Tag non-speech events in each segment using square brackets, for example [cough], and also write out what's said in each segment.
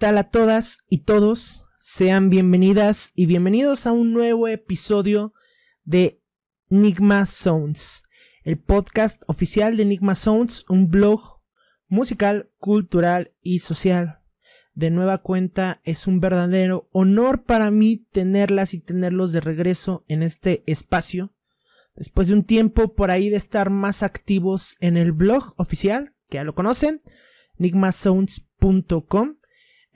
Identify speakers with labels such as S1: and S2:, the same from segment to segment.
S1: ¿Qué tal a todas y todos? Sean bienvenidas y bienvenidos a un nuevo episodio de Enigma Sounds, el podcast oficial de Enigma Sounds, un blog musical, cultural y social. De nueva cuenta, es un verdadero honor para mí tenerlas y tenerlos de regreso en este espacio. Después de un tiempo por ahí de estar más activos en el blog oficial, que ya lo conocen, enigmasounds.com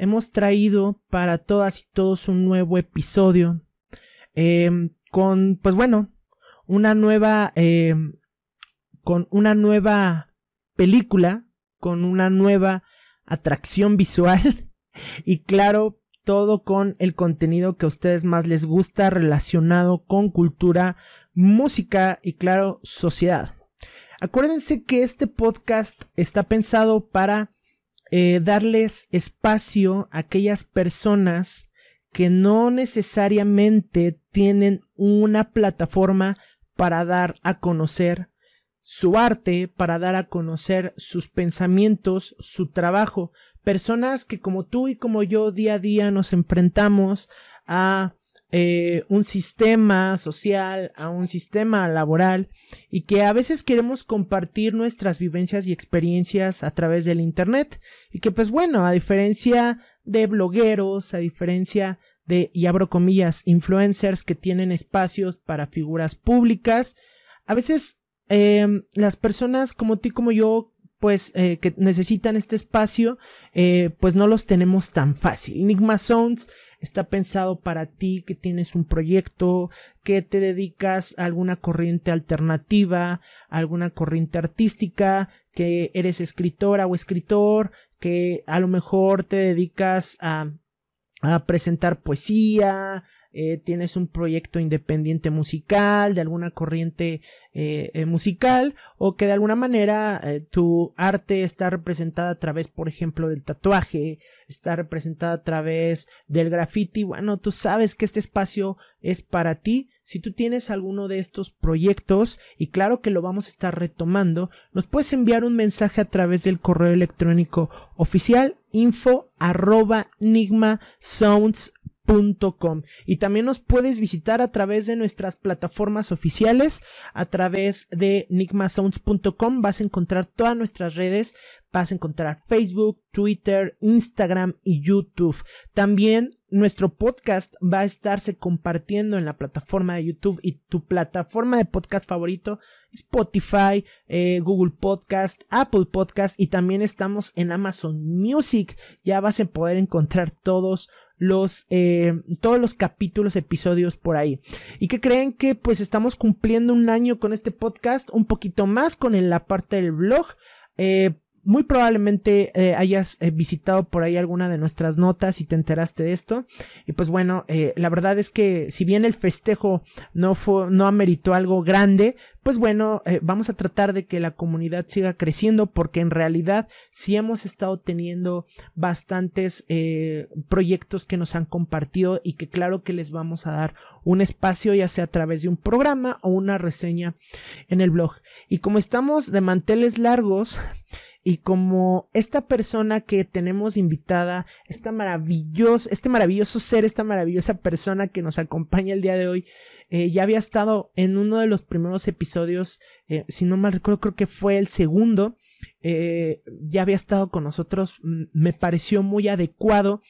S1: hemos traído para todas y todos un nuevo episodio em, con, pues bueno, una nueva, em, con una nueva película, con una nueva atracción visual [laughs] y claro, todo con el contenido que a ustedes más les gusta relacionado con cultura, música y claro, sociedad. Acuérdense que este podcast está pensado para eh, darles espacio a aquellas personas que no necesariamente tienen una plataforma para dar a conocer su arte, para dar a conocer sus pensamientos, su trabajo. Personas que como tú y como yo día a día nos enfrentamos a eh, un sistema social, a un sistema laboral y que a veces queremos compartir nuestras vivencias y experiencias a través del Internet. Y que pues bueno, a diferencia de blogueros, a diferencia de, y abro comillas, influencers que tienen espacios para figuras públicas, a veces em, las personas como tú y como yo pues eh, que necesitan este espacio, eh, pues no los tenemos tan fácil. Enigma Sounds está pensado para ti que tienes un proyecto, que te dedicas a alguna corriente alternativa, alguna corriente artística, que eres escritora o escritor, que a lo mejor te dedicas a, a presentar poesía, eh, tienes un proyecto independiente musical, de alguna corriente eh, eh, musical, o que de alguna manera tu arte está representada a través, por ejemplo, del tatuaje, está representada a través del graffiti. Bueno, tú sabes que este espacio es para ti. Si tú tienes alguno de estos proyectos, y claro que lo vamos a estar retomando, nos puedes enviar un mensaje a través del correo electrónico oficial info arroba sounds y también nos puedes visitar a través de nuestras plataformas oficiales, a través de nigmasounds.com vas a encontrar todas nuestras redes, vas a encontrar Facebook, Twitter, Instagram y YouTube. También nuestro podcast va a estarse compartiendo en la plataforma de YouTube y tu plataforma de podcast favorito, Spotify, eh, Google Podcast, Apple Podcast y también estamos en Amazon Music. Ya vas a poder encontrar todos los eh, todos los capítulos, episodios por ahí. Y que creen que pues estamos cumpliendo un año con este podcast, un poquito más con la parte del blog. Eh, muy probablemente eh, hayas eh, visitado por ahí alguna de nuestras notas y te enteraste de esto. Y pues bueno, eh, la verdad es que si bien el festejo no fue, no ameritó algo grande, pues bueno, vamos a tratar de que la comunidad siga creciendo porque en realidad sí hemos estado teniendo bastantes proyectos que nos han compartido y que claro que les vamos a dar un espacio ya sea a través de un programa o una reseña en el blog. Y como estamos de manteles largos, y como esta persona que tenemos invitada, esta maravilloso, este maravilloso ser, esta maravillosa persona que nos acompaña el día de hoy, eh, ya había estado en uno de los primeros episodios, eh, si no mal recuerdo, creo que fue el segundo, eh, ya había estado con nosotros, me pareció muy adecuado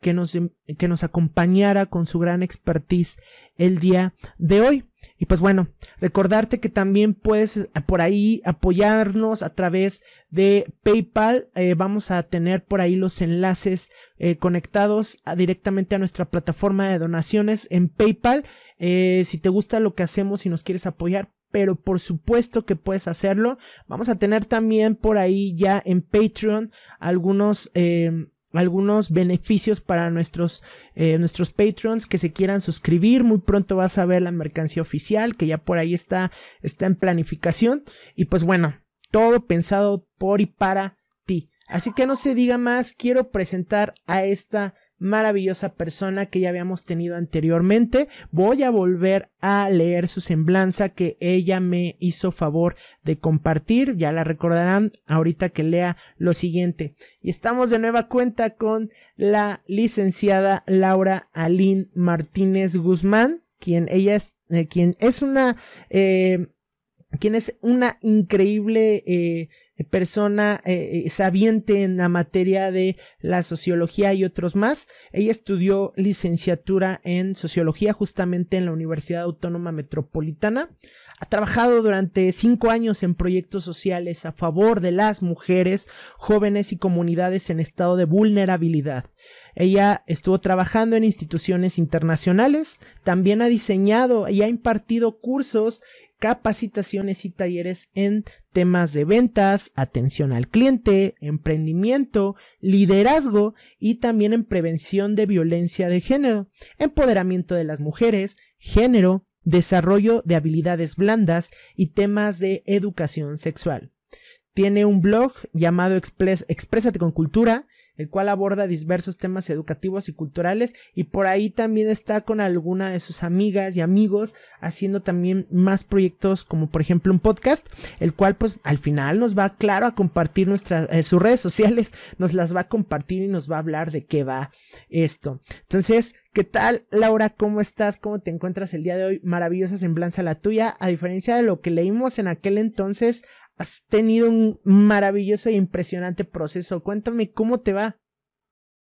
S1: que nos, que nos acompañara con su gran expertise el día de hoy. Y pues bueno, recordarte que también puedes eh, por ahí apoyarnos a través de PayPal. Eh, vamos a tener por ahí los enlaces eh, conectados directamente a nuestra plataforma de donaciones en PayPal. si te gusta lo que hacemos y nos quieres apoyar, pero por supuesto que puedes hacerlo. Vamos a tener también por ahí ya en Patreon algunos algunos beneficios para nuestros, eh, nuestros patrons que se quieran suscribir. Muy pronto vas a ver la mercancía oficial que ya por ahí está, está en planificación. Y pues bueno, todo pensado por y para ti. Así que no se diga más, quiero presentar a esta maravillosa persona que ya habíamos tenido anteriormente. Voy a volver a leer su semblanza que ella me hizo favor de compartir. Ya la recordarán ahorita que lea lo siguiente. Y estamos de nueva cuenta con la licenciada Laura Aline Martínez Guzmán, quien ella es, eh, quien es una, eh, quien es una increíble eh, persona eh, eh, sabiente en la materia de la sociología y otros más. Ella estudió licenciatura en sociología justamente en la Universidad Autónoma Metropolitana. Ha trabajado durante cinco años en proyectos sociales a favor de las mujeres, jóvenes y comunidades en estado de vulnerabilidad. Ella estuvo trabajando en instituciones internacionales, también ha diseñado y ha impartido cursos capacitaciones y talleres en temas de ventas, atención al cliente, emprendimiento, liderazgo y también en prevención de violencia de género, empoderamiento de las mujeres, género, desarrollo de habilidades blandas y temas de educación sexual. Tiene un blog llamado Exprésate con Cultura el cual aborda diversos temas educativos y culturales y por ahí también está con alguna de sus amigas y amigos haciendo también más proyectos como por ejemplo un podcast, el cual pues al final nos va claro a compartir nuestras eh, sus redes sociales, [laughs] nos las va a compartir y nos va a hablar de qué va esto. Entonces, ¿qué tal Laura? ¿Cómo estás? ¿Cómo te encuentras el día de hoy? Maravillosa semblanza la tuya, a diferencia de lo que leímos en aquel entonces, has tenido un maravilloso e impresionante proceso. Cuéntame cómo te va.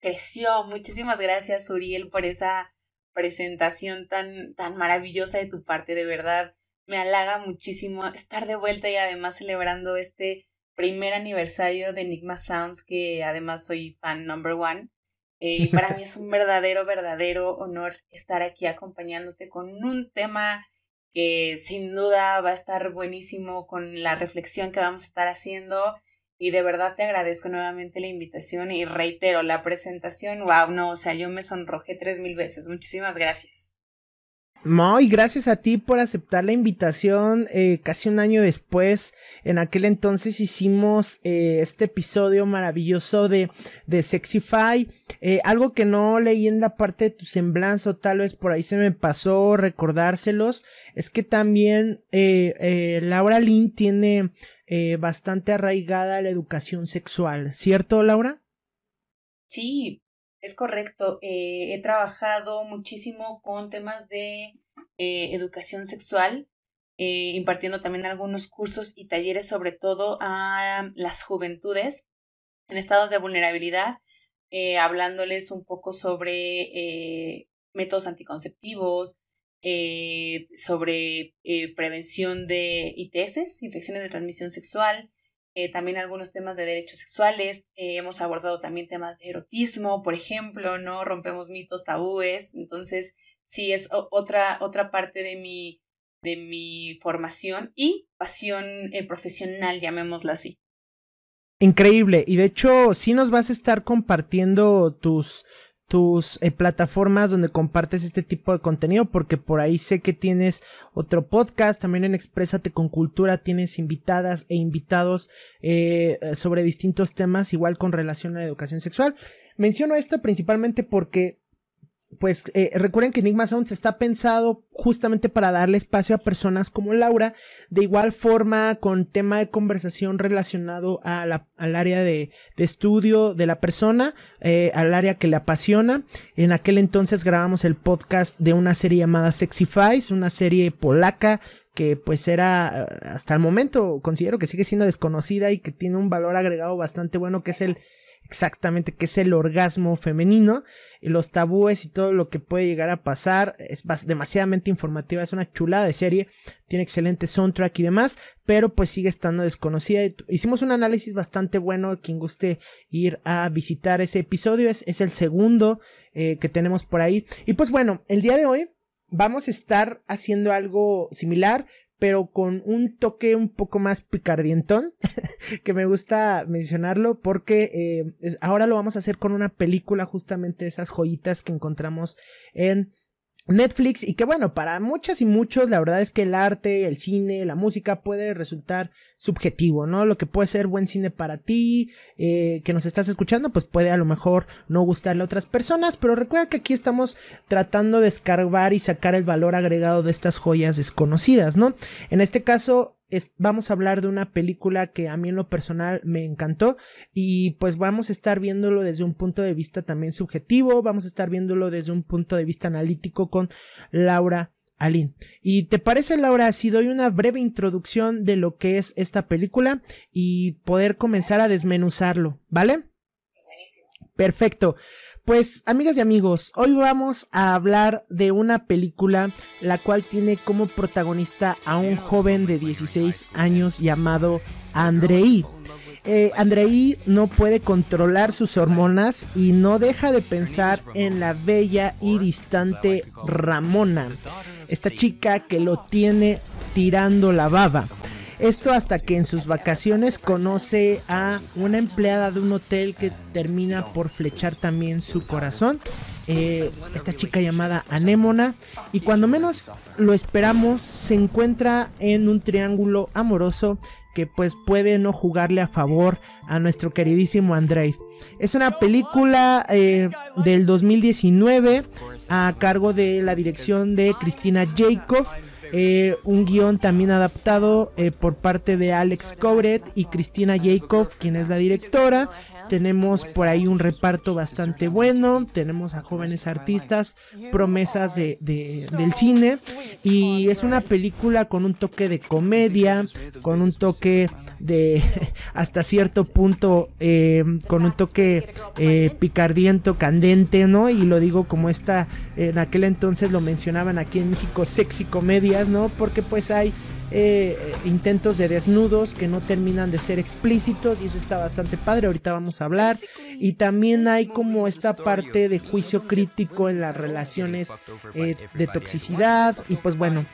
S2: Creció. Muchísimas gracias, Uriel, por esa presentación tan, tan maravillosa de tu parte. De verdad, me halaga muchísimo estar de vuelta y además celebrando este primer aniversario de Enigma Sounds, que además soy fan number one. Eh, para mí es un [laughs] verdadero, verdadero honor estar aquí acompañándote con un tema que sin duda va a estar buenísimo con la reflexión que vamos a estar haciendo. Y de verdad te agradezco nuevamente la invitación y reitero la presentación. Wow, no, o sea, yo me sonrojé tres mil veces. Muchísimas gracias.
S1: No, y gracias a ti por aceptar la invitación. Eh, casi un año después, en aquel entonces hicimos eh, este episodio maravilloso de, de Sexify. Eh, algo que no leí en la parte de tu semblanza, tal vez por ahí se me pasó recordárselos, es que también Laura Lynn tiene bastante arraigada la educación sexual, ¿cierto, Laura?
S2: Sí, es correcto. Eh, he trabajado muchísimo con temas de eh, educación sexual, eh, impartiendo también algunos cursos y talleres, sobre todo a las juventudes en estados de vulnerabilidad, hablándoles un poco sobre métodos anticonceptivos, sobre prevención de ITS, infecciones de transmisión sexual, eh, también algunos temas de derechos sexuales, eh, hemos abordado también temas de erotismo, por ejemplo, ¿no? Rompemos mitos, tabúes, entonces sí es otra, otra parte de mi, de mi formación y pasión eh, profesional, llamémosla así.
S1: Increíble, y de hecho sí nos vas a estar compartiendo tus, tus eh, plataformas donde compartes este tipo de contenido, porque por ahí sé que tienes otro podcast, también en Exprésate con Cultura tienes invitadas e invitados eh, sobre distintos temas, igual con relación a la educación sexual. Menciono esto principalmente porque pues eh, recuerden que Enigma Sounds está pensado justamente para darle espacio a personas como Laura, de igual forma con tema de conversación relacionado a la, al área de, de, estudio de la persona, eh, al área que le apasiona. En aquel entonces grabamos el podcast de una serie llamada Sexyfies, una serie polaca que pues era hasta el momento considero que sigue siendo desconocida y que tiene un valor agregado bastante bueno que es el exactamente qué es el orgasmo femenino, y los tabúes y todo lo que puede llegar a pasar. Es demasiadamente informativa, es una chulada de serie, tiene excelente soundtrack y demás, pero pues sigue estando desconocida. Hicimos un análisis bastante bueno, quien guste ir a visitar ese episodio, es, es el segundo eh, que tenemos por ahí. Y pues bueno, el día de hoy vamos a estar haciendo algo similar, pero con un toque un poco más picardientón, [laughs] que me gusta mencionarlo porque eh, ahora lo vamos a hacer con una película justamente esas joyitas que encontramos en Netflix y que bueno, para muchas y muchos la verdad es que el arte, el cine, la música puede resultar subjetivo, ¿no? Lo que puede ser buen cine para ti, eh, que nos estás escuchando, pues puede a lo mejor no gustarle a otras personas, pero recuerda que aquí estamos tratando de escarbar y sacar el valor agregado de estas joyas desconocidas, ¿no? En este caso, vamos a hablar de una película que a mí en lo personal me encantó y pues vamos a estar viéndolo desde un punto de vista también subjetivo, vamos a estar viéndolo desde un punto de vista analítico con Laura Alin. ¿Y te parece, Laura, si doy una breve introducción de lo que es esta película y poder comenzar a desmenuzarlo, ¿vale? Perfecto. Pues amigas y amigos, hoy vamos a hablar de una película la cual tiene como protagonista a un joven de 16 años llamado Andrei. Eh, Andrei no puede controlar sus hormonas y no deja de pensar en la bella y distante Ramona, esta chica que lo tiene tirando la baba. Esto hasta que en sus vacaciones conoce a una empleada de un hotel que termina por flechar también su corazón. Eh, esta chica llamada Anémona. Y cuando menos lo esperamos, se encuentra en un triángulo amoroso que pues puede no jugarle a favor a nuestro queridísimo Andrei. Es una película eh, del 2019 a cargo de la dirección de Cristina Jacob. Eh, un guion también adaptado eh, por parte de Alex Cobret y Cristina Jacob, quien es la directora. Tenemos por ahí un reparto bastante bueno, tenemos a jóvenes artistas, promesas de, del cine y es una película con un toque de comedia, con un toque de [laughs] hasta cierto punto, eh, con un toque eh, picardiento, candente, ¿no? Y lo digo como esta, en aquel entonces lo mencionaban aquí en México, sexy comedias, ¿no? Porque pues hay eh, intentos de desnudos que no terminan de ser explícitos y eso está bastante padre, ahorita vamos a hablar. Y también hay como esta parte de juicio crítico en las relaciones eh, de toxicidad y pues bueno.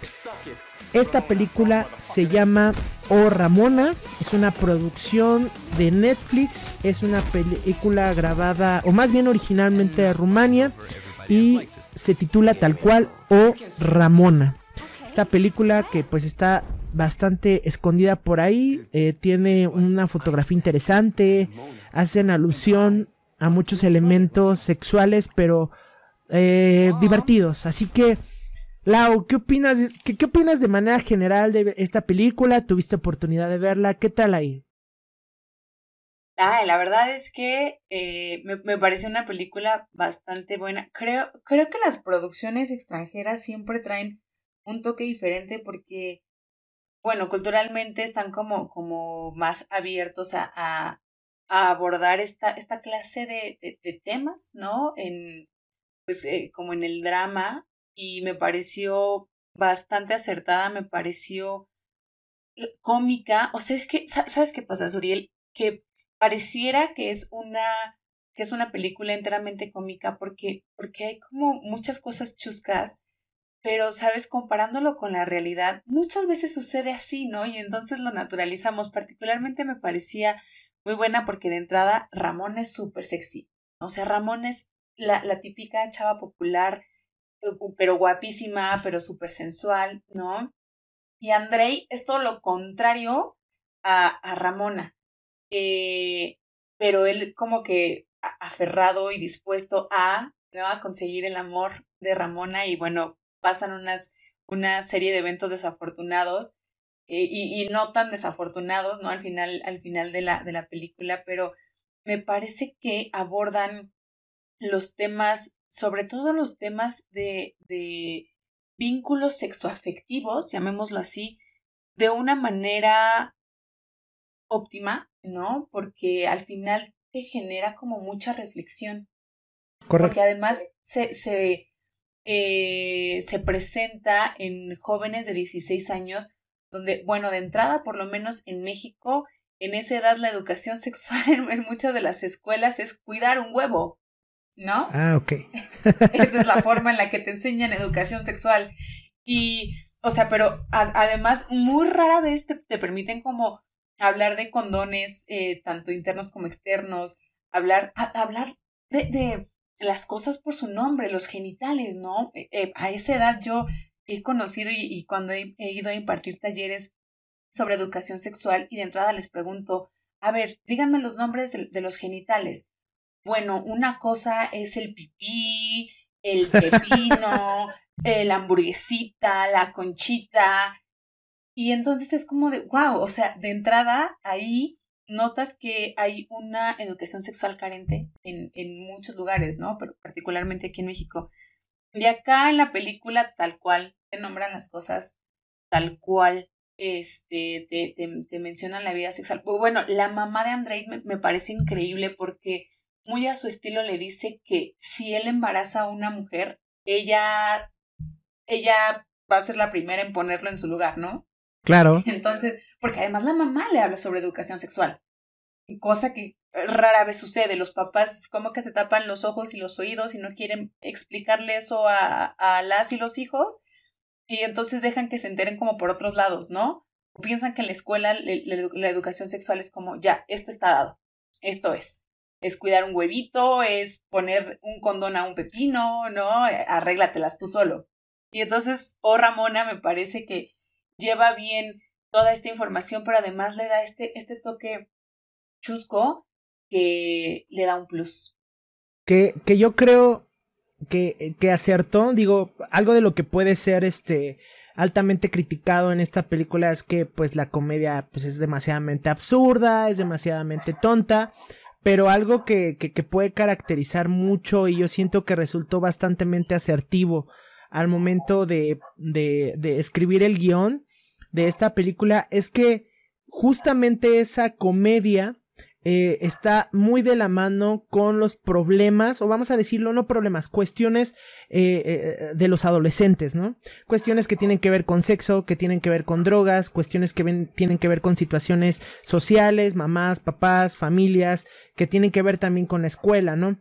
S1: Esta película se llama O Ramona, es una producción de Netflix, es una película grabada, o más bien originalmente de Rumania, y se titula tal cual O Ramona. Esta película que pues está bastante escondida por ahí, eh, tiene una fotografía interesante, hacen alusión a muchos elementos sexuales, pero eh, divertidos. Así que, Lau, ¿qué opinas, qué, qué opinas de manera general de esta película? ¿Tuviste oportunidad de verla? ¿Qué tal ahí?
S2: Ah, la verdad es que eh, me, me, pareció una película bastante buena. Creo, creo que las producciones extranjeras siempre traen un toque diferente porque, bueno, culturalmente están como, como más abiertos a, a, abordar esta, esta clase de, de, temas, ¿no? En, pues, eh, como en el drama, y me pareció bastante acertada, me pareció eh, cómica, o sea, es que, ¿sabes qué pasa, Suriel? Que pareciera que es una que es una película enteramente cómica porque, porque hay como muchas cosas chuscas pero, sabes, comparándolo con la realidad, muchas veces sucede así, ¿no? Y entonces lo naturalizamos. Particularmente me parecía muy buena porque de entrada Ramón es súper sexy. O sea, Ramón es la, la típica chava popular, eh, pero guapísima, pero súper sensual, ¿no? Y Andrei es todo lo contrario a, a Ramona. Eh, pero él como que aferrado y dispuesto a, ¿no? a conseguir el amor de Ramona y bueno, pasan unas, una serie de eventos desafortunados eh, y, y, no tan desafortunados, ¿no? Al final, al final de la, de la película, pero me parece que abordan los temas, sobre todo los temas de, de vínculos sexoafectivos, llamémoslo así, de una manera óptima, ¿no? Porque al final te genera como mucha reflexión. Correcto. Porque además se, se, eh, se presenta en jóvenes de 16 años, donde, bueno, de entrada, por lo menos en México, en esa edad la educación [laughs] sexual en, muchas de las escuelas es cuidar un huevo, ¿no?
S1: Ah, ok. [laughs]
S2: esa es la [laughs] forma en la que te enseñan educación sexual. Y, o sea, pero además, muy rara vez te, te, permiten como hablar de condones, eh, tanto internos como externos, hablar, hablar de, de las cosas por su nombre, los genitales, ¿no? Eh, eh, a esa edad yo he conocido y, cuando he, ido a impartir talleres sobre educación sexual y de entrada les pregunto, a ver, díganme los nombres de, los genitales. Bueno, una cosa es el pipí, el pepino, [laughs] la hamburguesita, la conchita. Y entonces es como de, wow, o sea, de entrada ahí notas que hay una educación sexual carente en, en muchos lugares, ¿no? Pero particularmente aquí en México. Y acá en la película, tal cual, te nombran las cosas tal cual, este, te, te, mencionan la vida sexual. Pues bueno, la mamá de Andrei me, me, parece increíble porque muy a su estilo le dice que si él embaraza a una mujer, ella, ella va a ser la primera en ponerlo en su lugar, ¿no?
S1: Claro. [laughs]
S2: Entonces, porque además la mamá le habla sobre educación sexual, cosa que rara vez sucede. Los papás como que se tapan los ojos y los oídos y no quieren explicarle eso a, a las y los hijos y entonces dejan que se enteren como por otros lados, ¿no? O piensan que en la escuela la, educación sexual es como, ya, esto está dado, esto es. Es cuidar un huevito, es poner un condón a un pepino, ¿no? Arréglatelas tú solo. Y entonces, oh Ramona, me parece que lleva bien toda esta información, pero además le da este, este toque chusco que le da un plus.
S1: Que, que yo creo que, que acertó, digo, algo de lo que puede ser este altamente criticado en esta película es que pues la comedia pues es demasiadamente absurda, es demasiadamente tonta, pero algo que, que, que puede caracterizar mucho y yo siento que resultó bastante asertivo al momento de, de, de escribir el guion de esta película es que justamente esa comedia eh, está muy de la mano con los problemas, o vamos a decirlo, no problemas, cuestiones eh, eh, de los adolescentes, ¿no? Cuestiones que tienen que ver con sexo, que tienen que ver con drogas, cuestiones que tienen que ver con situaciones sociales, mamás, papás, familias, que tienen que ver también con la escuela, ¿no?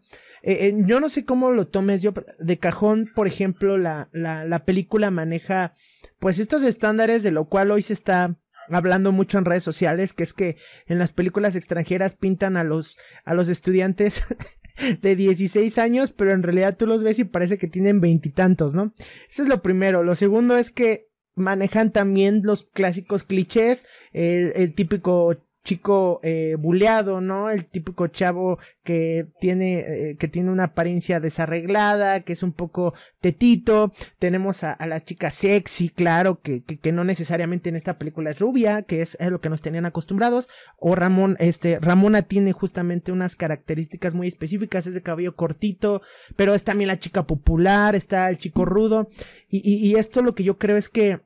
S1: yo no sé cómo lo tomes yo de cajón, por ejemplo, la, la, la película maneja pues estos estándares de lo cual hoy se está hablando mucho en redes sociales, que es que en las películas extranjeras pintan a los, a los estudiantes [laughs] de 16 años, pero en realidad tú los ves y parece que tienen veintitantos, ¿no? Eso es lo primero. Lo segundo es que manejan también los clásicos clichés, el, el típico chico eh, buleado, ¿no? El típico chavo que tiene, eh, que tiene una apariencia desarreglada, que es un poco tetito. Tenemos a, la chica sexy, claro, que, que, no necesariamente en esta película es rubia, que es, lo que nos tenían acostumbrados. O Ramón, este, Ramona tiene justamente unas características muy específicas, es de cabello cortito, pero es también la chica popular, está el chico rudo. Y, esto lo que yo creo es que,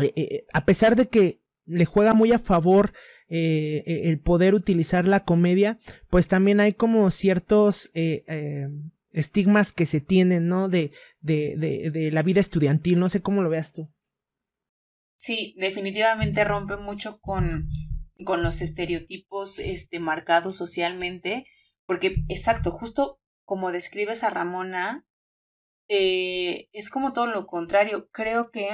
S1: eh a pesar de que le juega muy a favor eh, eh, el poder utilizar la comedia, pues también hay como ciertos eh, estigmas que se tienen, ¿no? De, de, de, la vida estudiantil, no sé cómo lo veas tú.
S2: Sí, definitivamente rompe mucho con, con los estereotipos este, marcados socialmente, porque exacto, justo como describes a Ramona, es como todo lo contrario. Creo que,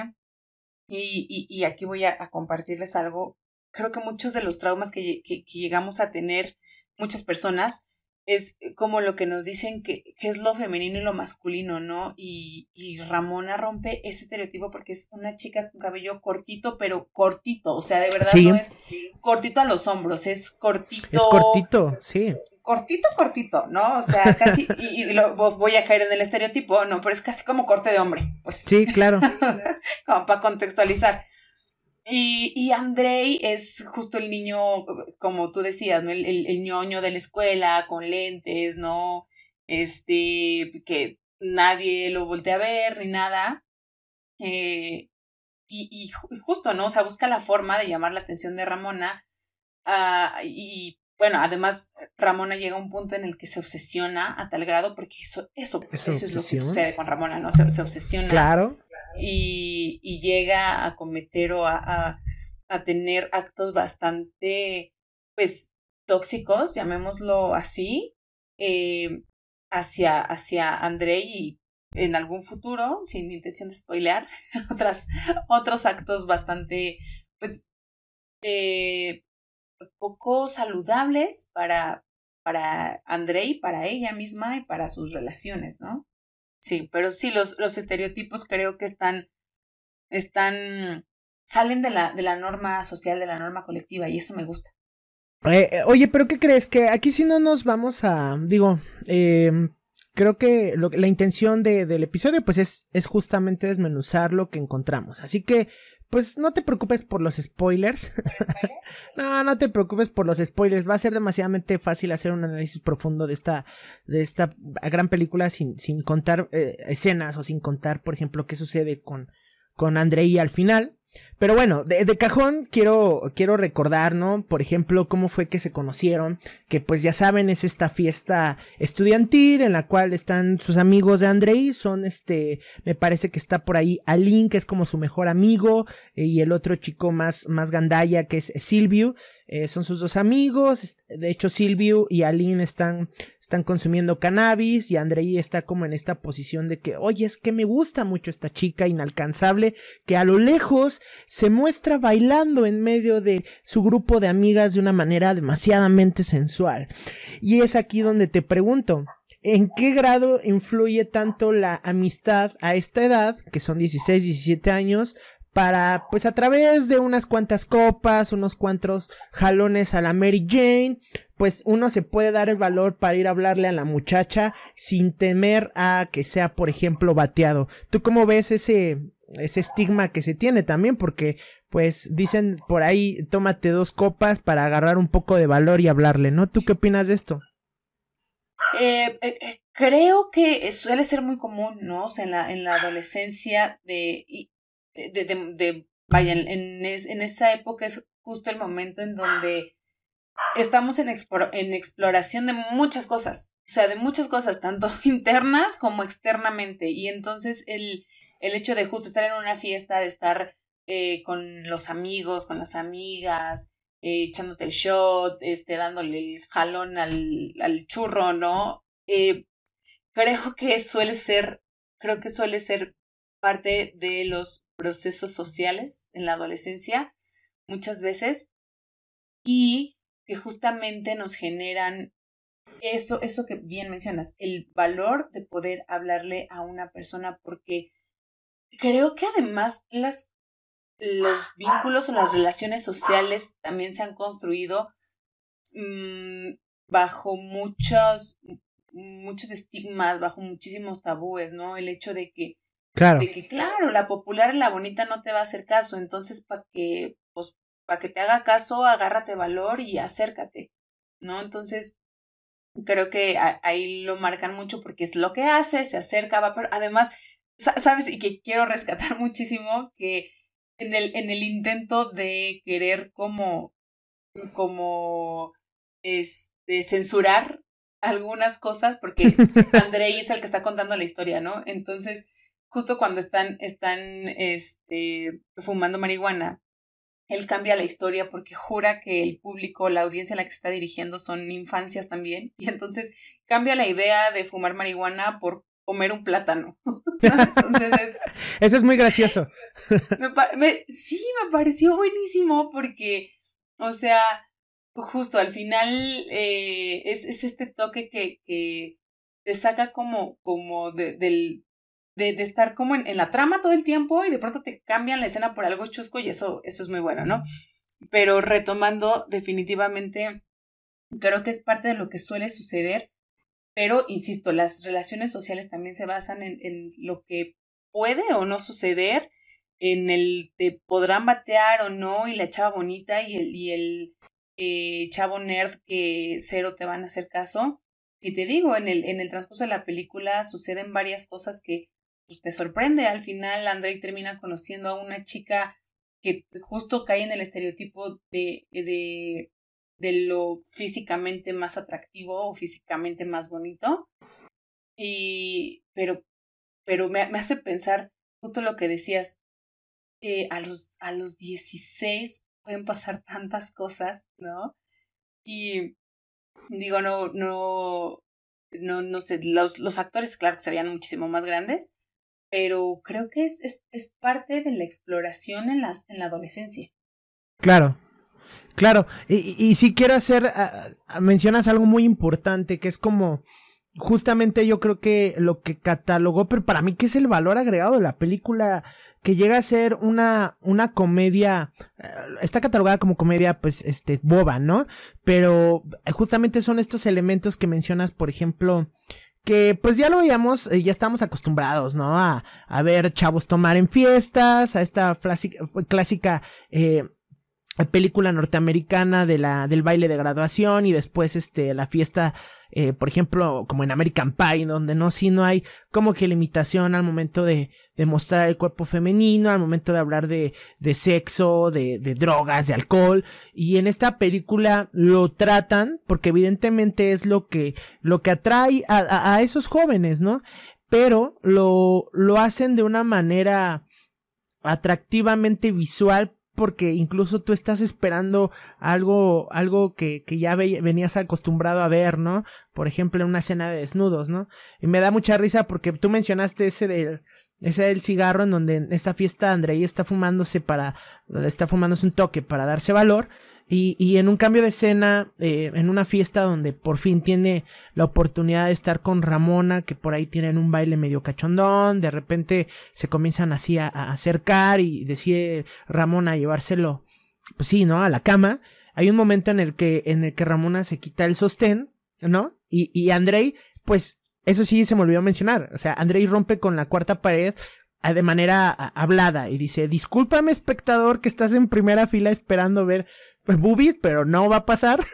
S2: y, y, aquí voy a, compartirles algo, creo que muchos de los traumas que, que, llegamos a tener muchas personas es como lo que nos dicen que, que es lo femenino y lo masculino, ¿no? Y, y, Ramona rompe ese estereotipo porque es una chica con cabello cortito, pero cortito, o sea, de verdad no es cortito a los hombros, es cortito.
S1: Es cortito, sí.
S2: Cortito, cortito, ¿no? O sea, [laughs] casi, y, y lo, voy a caer en el estereotipo, no, pero es casi como corte de hombre, pues.
S1: Sí, claro. [laughs]
S2: como para contextualizar. Y, y Andrei es justo el niño, como tú decías, ¿no? El, el, ñoño de la escuela, con lentes, ¿no? Este, que nadie lo voltea a ver ni nada. Eh, y, y, justo, ¿no? O sea, busca la forma de llamar la atención de Ramona. Uh, y bueno, además Ramona llega a un punto en el que se obsesiona a tal grado, porque eso, eso, eso es lo que sucede con Ramona, ¿no? Se, se obsesiona.
S1: Claro
S2: y, y llega a cometer o a, a, tener actos bastante, pues, tóxicos, llamémoslo así, eh, hacia, hacia Andrei y en algún futuro, sin intención de spoilear, [laughs] otros actos bastante, pues, eh, poco saludables para, para Andrei, para ella misma y para sus relaciones, ¿no? Sí, pero sí, los, los estereotipos creo que están, están, salen de la, de la norma social, de la norma colectiva, y eso me gusta.
S1: Eh, eh, oye, pero ¿qué crees? Que aquí si no nos vamos a, digo, eh, creo que lo, la intención de, del episodio pues es, es justamente desmenuzar lo que encontramos. Así que pues no te preocupes por los spoilers. [laughs] no, no te preocupes por los spoilers. Va a ser demasiadamente fácil hacer un análisis profundo de esta, de esta gran película sin, sin contar eh, escenas o sin contar, por ejemplo, qué sucede con, con Andrei al final. Pero bueno, de, cajón quiero, quiero recordar, ¿no? Por ejemplo, cómo fue que se conocieron, que pues ya saben, es esta fiesta estudiantil en la cual están sus amigos de Andrei, son este, me parece que está por ahí Alin, que es como su mejor amigo, eh, y el otro chico más, más gandaya, que es Silvio, eh, son sus dos amigos. De hecho, Silvio y Aline están, están consumiendo cannabis y Andrei está como en esta posición de que, oye, es que me gusta mucho esta chica inalcanzable que a lo lejos se muestra bailando en medio de su grupo de amigas de una manera demasiadamente sensual. Y es aquí donde te pregunto, ¿En qué grado influye tanto la amistad a esta edad, que son 16, 17 años, para, pues a través de unas cuantas copas, unos cuantos jalones a la Mary Jane, pues uno se puede dar el valor para ir a hablarle a la muchacha sin temer a que sea, por ejemplo, bateado. ¿Tú cómo ves ese, ese estigma que se tiene también? Porque, pues, dicen por ahí, tómate dos copas para agarrar un poco de valor y hablarle, ¿no? ¿Tú qué opinas de esto?
S2: Eh, eh, eh, creo que suele ser muy común, ¿no? O sea, en la, en la adolescencia de, de, de, de vaya, en, en, esa época es justo el momento en donde estamos en, en exploración de muchas cosas, o sea, de muchas cosas, tanto [laughs] internas como externamente. Y entonces el, el hecho de justo estar en una fiesta, de estar eh, con los amigos, con las amigas, eh, echándote el shot, este, dándole el jalón al, al churro, ¿no? Eh, creo que suele ser, creo que suele ser parte de los procesos sociales en la adolescencia muchas veces y que justamente nos generan eso, eso que bien mencionas, el valor de poder hablarle a una persona porque creo que además las, los vínculos o las relaciones sociales también se han construido mm, bajo muchos, muchos estigmas, bajo muchísimos tabúes, ¿no? El hecho de que
S1: Claro.
S2: De que, claro, la popular y la bonita no te va a hacer caso. Entonces, para que, pues, para que te haga caso, agárrate valor y acércate. ¿No? Entonces, creo que ahí lo marcan mucho porque es lo que hace, se acerca, va, pero además, ¿sabes? Y que quiero rescatar [laughs] muchísimo que en el, en el intento de querer como, como, este, censurar algunas cosas, porque [laughs] Andrei es el que está contando la historia, ¿no? Entonces, justo cuando están, están este, fumando marihuana, él cambia la historia porque jura que el público, la audiencia a la que está dirigiendo son infancias también, y entonces cambia la idea de fumar marihuana por comer un plátano. [laughs] entonces [laughs]
S1: Eso es muy gracioso. [laughs]
S2: sí, me pareció buenísimo porque, o sea, justo al final eh, es, es, este toque que, que te saca como, como del, de, estar como en, en, la trama todo el tiempo y de pronto te cambian la escena por algo chusco y eso, eso es muy bueno, ¿no? Pero retomando, definitivamente, creo que es parte de lo que suele suceder, pero insisto, las relaciones sociales también se basan en, en lo que puede o no suceder, en el te podrán batear o no, y la chava bonita y el, y el eh, chavo nerd que cero te van a hacer caso. Y te digo, en el, en el transcurso de la película suceden varias cosas que pues te sorprende. Al final, Andrei termina conociendo a una chica que justo cae en el estereotipo de, de, de lo físicamente más atractivo o físicamente más bonito. Y, pero, pero me, me hace pensar justo lo que decías, a, los, a los 16 pueden pasar tantas cosas, ¿no? Y digo, no, no, no, no sé, los, los actores, claro que serían muchísimo más grandes, pero creo que es, es, es parte de la exploración en, las, en la adolescencia.
S1: Claro. Claro, y, y, sí quiero hacer, ah, mencionas algo muy importante, que es como, justamente yo creo que lo que catalogó, pero para mí que es el valor agregado de la película, que llega a ser una, una comedia, eh, está catalogada como comedia, pues, este, boba, ¿no? Pero justamente son estos elementos que mencionas, por ejemplo, que pues ya lo veíamos, eh, ya estamos acostumbrados, ¿no? A, a ver chavos tomar en fiestas, a esta clásica, eh, película norteamericana de la, del baile de graduación y después este, la fiesta, eh, por ejemplo, como en American Pie, donde no, si no hay como que limitación al momento de, de mostrar el cuerpo femenino, al momento de hablar de, de sexo, de, de drogas, de alcohol, y en esta película lo tratan, porque evidentemente es lo que, lo que atrae a, a, a esos jóvenes, ¿no? Pero lo, lo hacen de una manera atractivamente visual porque incluso tú estás esperando algo, algo que, que ya venías acostumbrado a ver, ¿no? Por ejemplo, en una escena de desnudos, ¿no? Y me da mucha risa porque tú mencionaste ese del, ese del cigarro en donde en esta fiesta Andrei está fumándose para, está fumándose un toque para darse valor y, y en un cambio de escena, eh, en una fiesta donde por fin tiene la oportunidad de estar con Ramona, que por ahí tienen un baile medio cachondón, de repente se comienzan así a, acercar y decide Ramona llevárselo, pues sí, ¿no? A la cama. Hay un momento en el que, en el que Ramona se quita el sostén, ¿no? Y, y Andrei, pues, eso sí se me olvidó mencionar. O sea, Andrei rompe con la cuarta pared de manera hablada y dice, discúlpame espectador que estás en primera fila esperando ver boobies, pero no va a pasar.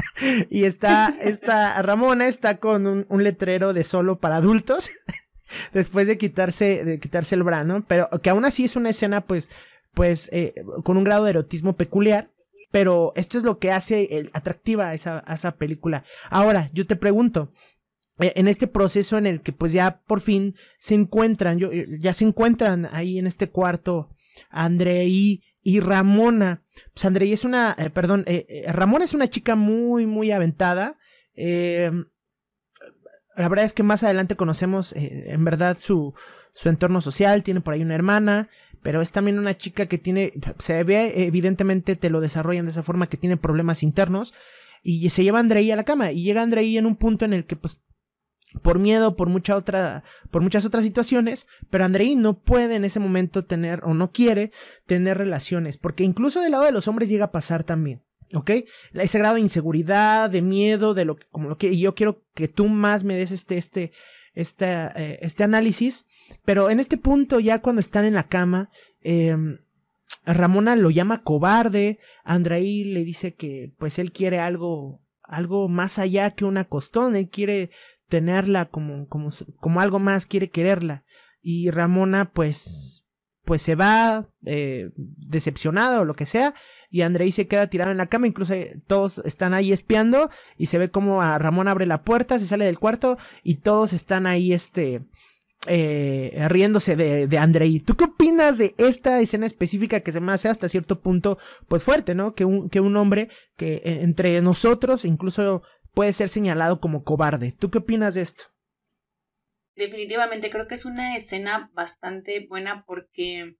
S1: [laughs] y está, esta Ramona está con un, letrero de solo para adultos. [laughs] después de quitarse, de quitarse el brano, pero que aún así es una escena, pues, pues, eh, con un grado de erotismo peculiar. Pero esto es lo que hace atractiva a esa, a esa película. Ahora, yo te pregunto, eh, en este proceso en el que pues ya por fin se encuentran, ya se encuentran ahí en este cuarto André y Ramona, pues Andrei es una, eh, perdón, eh, eh, Ramona es una chica muy, muy aventada. la verdad es que más adelante conocemos en verdad su, su entorno social, tiene por ahí una hermana, pero es también una chica que tiene, se ve evidentemente te lo desarrollan de esa forma que tiene problemas internos y se lleva a Andrei a la cama y llega Andrei en un punto en el que pues por miedo, por mucha otra, por muchas otras situaciones, pero Andrei no puede en ese momento tener o no quiere tener relaciones, porque incluso del lado de los hombres llega a pasar también. ¿Ok? Ese grado de inseguridad, de miedo, de lo que, como lo que, y yo quiero que tú más me des este, este, este, este análisis, pero en este punto ya cuando están en la cama, eh, Ramona lo llama cobarde, Andrei le dice que pues él quiere algo, algo más allá que una costón, él quiere tenerla como, como, como algo más, quiere quererla. Y Ramona, pues, pues se va eh, decepcionada o lo que sea. Y Andrei se queda tirado en la cama. Incluso todos están ahí espiando. Y se ve como a Ramón abre la puerta, se sale del cuarto. Y todos están ahí, este. Eh, riéndose de, de Andrei. ¿Tú qué opinas de esta escena específica que se me hace hasta cierto punto, pues fuerte, ¿no? Que un, que un hombre que eh, entre nosotros, incluso puede ser señalado como cobarde. ¿Tú qué opinas de esto?
S2: Definitivamente creo que es una escena bastante buena porque,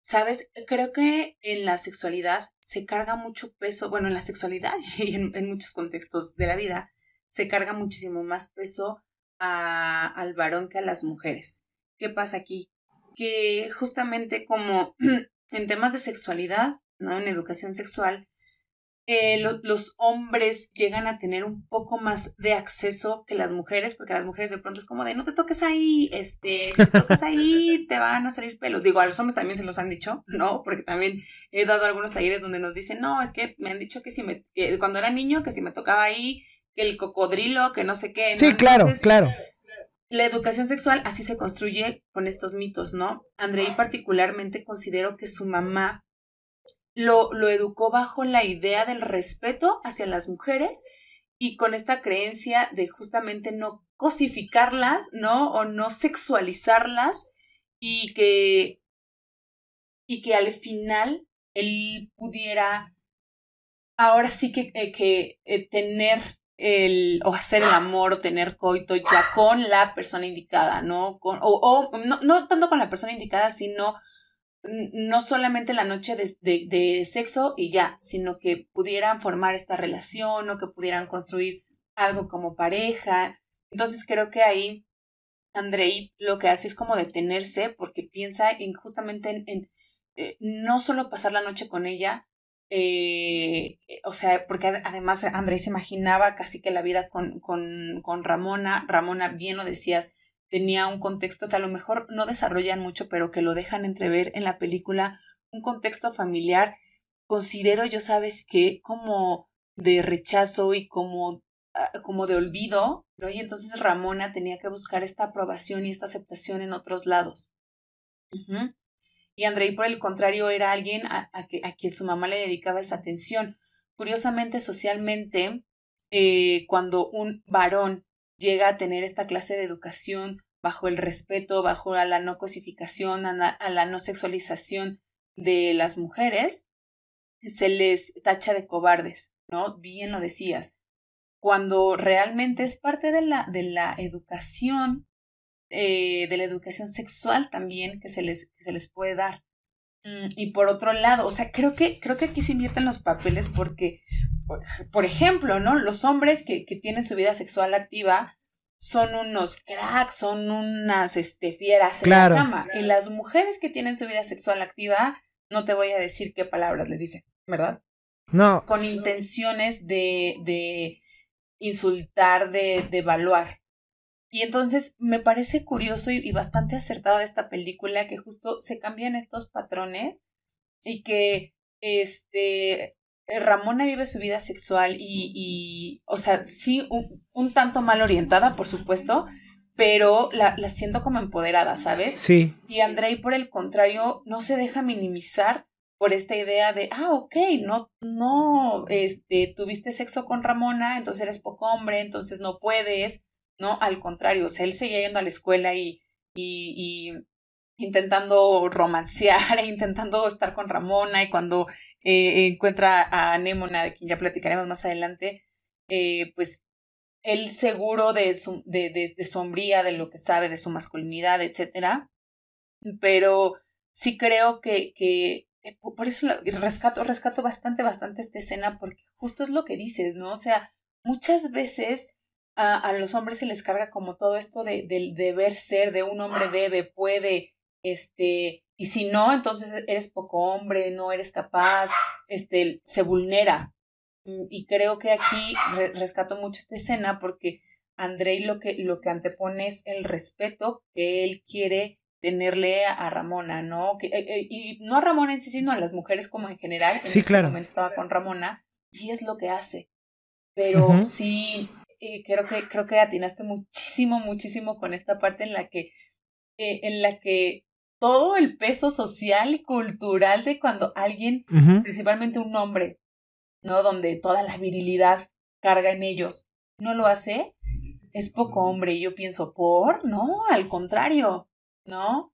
S2: sabes, creo que en la sexualidad se carga mucho peso, bueno, en la sexualidad [laughs] y en, muchos contextos de la vida, se carga muchísimo más peso a, al varón que a las mujeres. ¿Qué pasa aquí? Que justamente como [clears throat] en temas de sexualidad, ¿no? En educación sexual, eh, los hombres llegan a tener un poco más de acceso que las mujeres, porque las mujeres de pronto es como de no te toques ahí, este, si te tocas ahí te van a salir pelos. Digo, a los hombres también se los han dicho, ¿no? Porque también he dado algunos talleres donde nos dicen, no, es que me han dicho que si me, que cuando era niño, que si me tocaba ahí, que el cocodrilo, que no sé qué.
S1: Sí, claro, claro.
S2: La educación sexual así se construye con estos mitos, ¿no? Andrei particularmente considero que su mamá lo, educó bajo la idea del respeto hacia las mujeres y con esta creencia de justamente no cosificarlas, ¿no? O no sexualizarlas y que, y que al final él pudiera ahora sí que, eh, que eh, tener el, o hacer el amor o tener coito ya con la persona indicada, ¿no? Con, o, o no tanto con la persona indicada, sino no solamente la noche de, de, sexo y ya, sino que pudieran formar esta relación o que pudieran construir algo como pareja. Entonces creo que ahí Andrei lo que hace es como detenerse porque piensa en justamente en, eh, no solo pasar la noche con ella, eh, o sea, porque además Andrei se imaginaba casi que la vida con, con, con Ramona, Ramona, bien lo decías, tenía un contexto que a lo mejor no desarrollan mucho, pero que lo dejan entrever en la película, un contexto familiar, considero yo, sabes que como de rechazo y como, ah, como de olvido, ¿no? Y entonces Ramona tenía que buscar esta aprobación y esta aceptación en otros lados. Y Andrei, por el contrario, era alguien a, a, a, quien su mamá le dedicaba esa atención. Curiosamente, socialmente, eh, cuando un varón llega a tener esta clase de educación bajo el respeto, bajo la no cosificación, a la, no sexualización de las mujeres, se les tacha de cobardes, ¿no? Bien lo decías. Cuando realmente es parte de la, de la educación, eh, de la educación sexual también que se les, que se les puede dar. Mm, y por otro lado, o sea, creo que, creo que aquí se invierten los papeles porque por, ejemplo, ¿no? Los hombres que, que, tienen su vida sexual activa son unos cracks, son unas este, fieras en la cama. Y las mujeres que tienen su vida sexual activa, no te voy a decir qué palabras les dicen, ¿verdad?
S1: No.
S2: Con intenciones de, de insultar, de, de evaluar. Y entonces me parece curioso y, y, bastante acertado de esta película que justo se cambian estos patrones y que este Ramona vive su vida sexual y, y o sea, sí, un, tanto mal orientada, por supuesto, pero la, la, siento como empoderada, ¿sabes?
S1: Sí.
S2: Y Andrei, por el contrario, no se deja minimizar por esta idea de, ah, ok, no, no, este, tuviste sexo con Ramona, entonces eres poco hombre, entonces no puedes, ¿no? Al contrario, o sea, él seguía yendo a la escuela y, y, y intentando romancear e [laughs] intentando estar con Ramona y cuando eh, encuentra a Anémona, de quien ya platicaremos más adelante, eh, pues él seguro de su, de, de, su hombría, de lo que sabe, de su masculinidad, etcétera. Pero sí creo que, que eh, por eso rescato, rescato bastante, bastante esta escena, porque justo es lo que dices, ¿no? O sea, muchas veces a, a los hombres se les carga como todo esto de, de deber ser, de un hombre debe, puede, este, y si no, entonces eres poco hombre, no eres capaz, este, se vulnera. Mm, y creo que aquí rescato mucho esta escena porque Andrei lo que, lo que antepone es el respeto que él quiere tenerle a, Ramona, ¿no? Que, eh, eh, y no a Ramona en sí, sino a las mujeres como en general.
S1: En sí, ese
S2: momento estaba con Ramona y es lo que hace. Pero sí, eh, creo que, creo que atinaste muchísimo, muchísimo con esta parte en la que, en la que todo el peso social y cultural de cuando alguien, principalmente un hombre, ¿no? Donde toda la virilidad carga en ellos, no lo hace, es poco hombre. Y yo pienso, ¿por? No, al contrario, ¿no?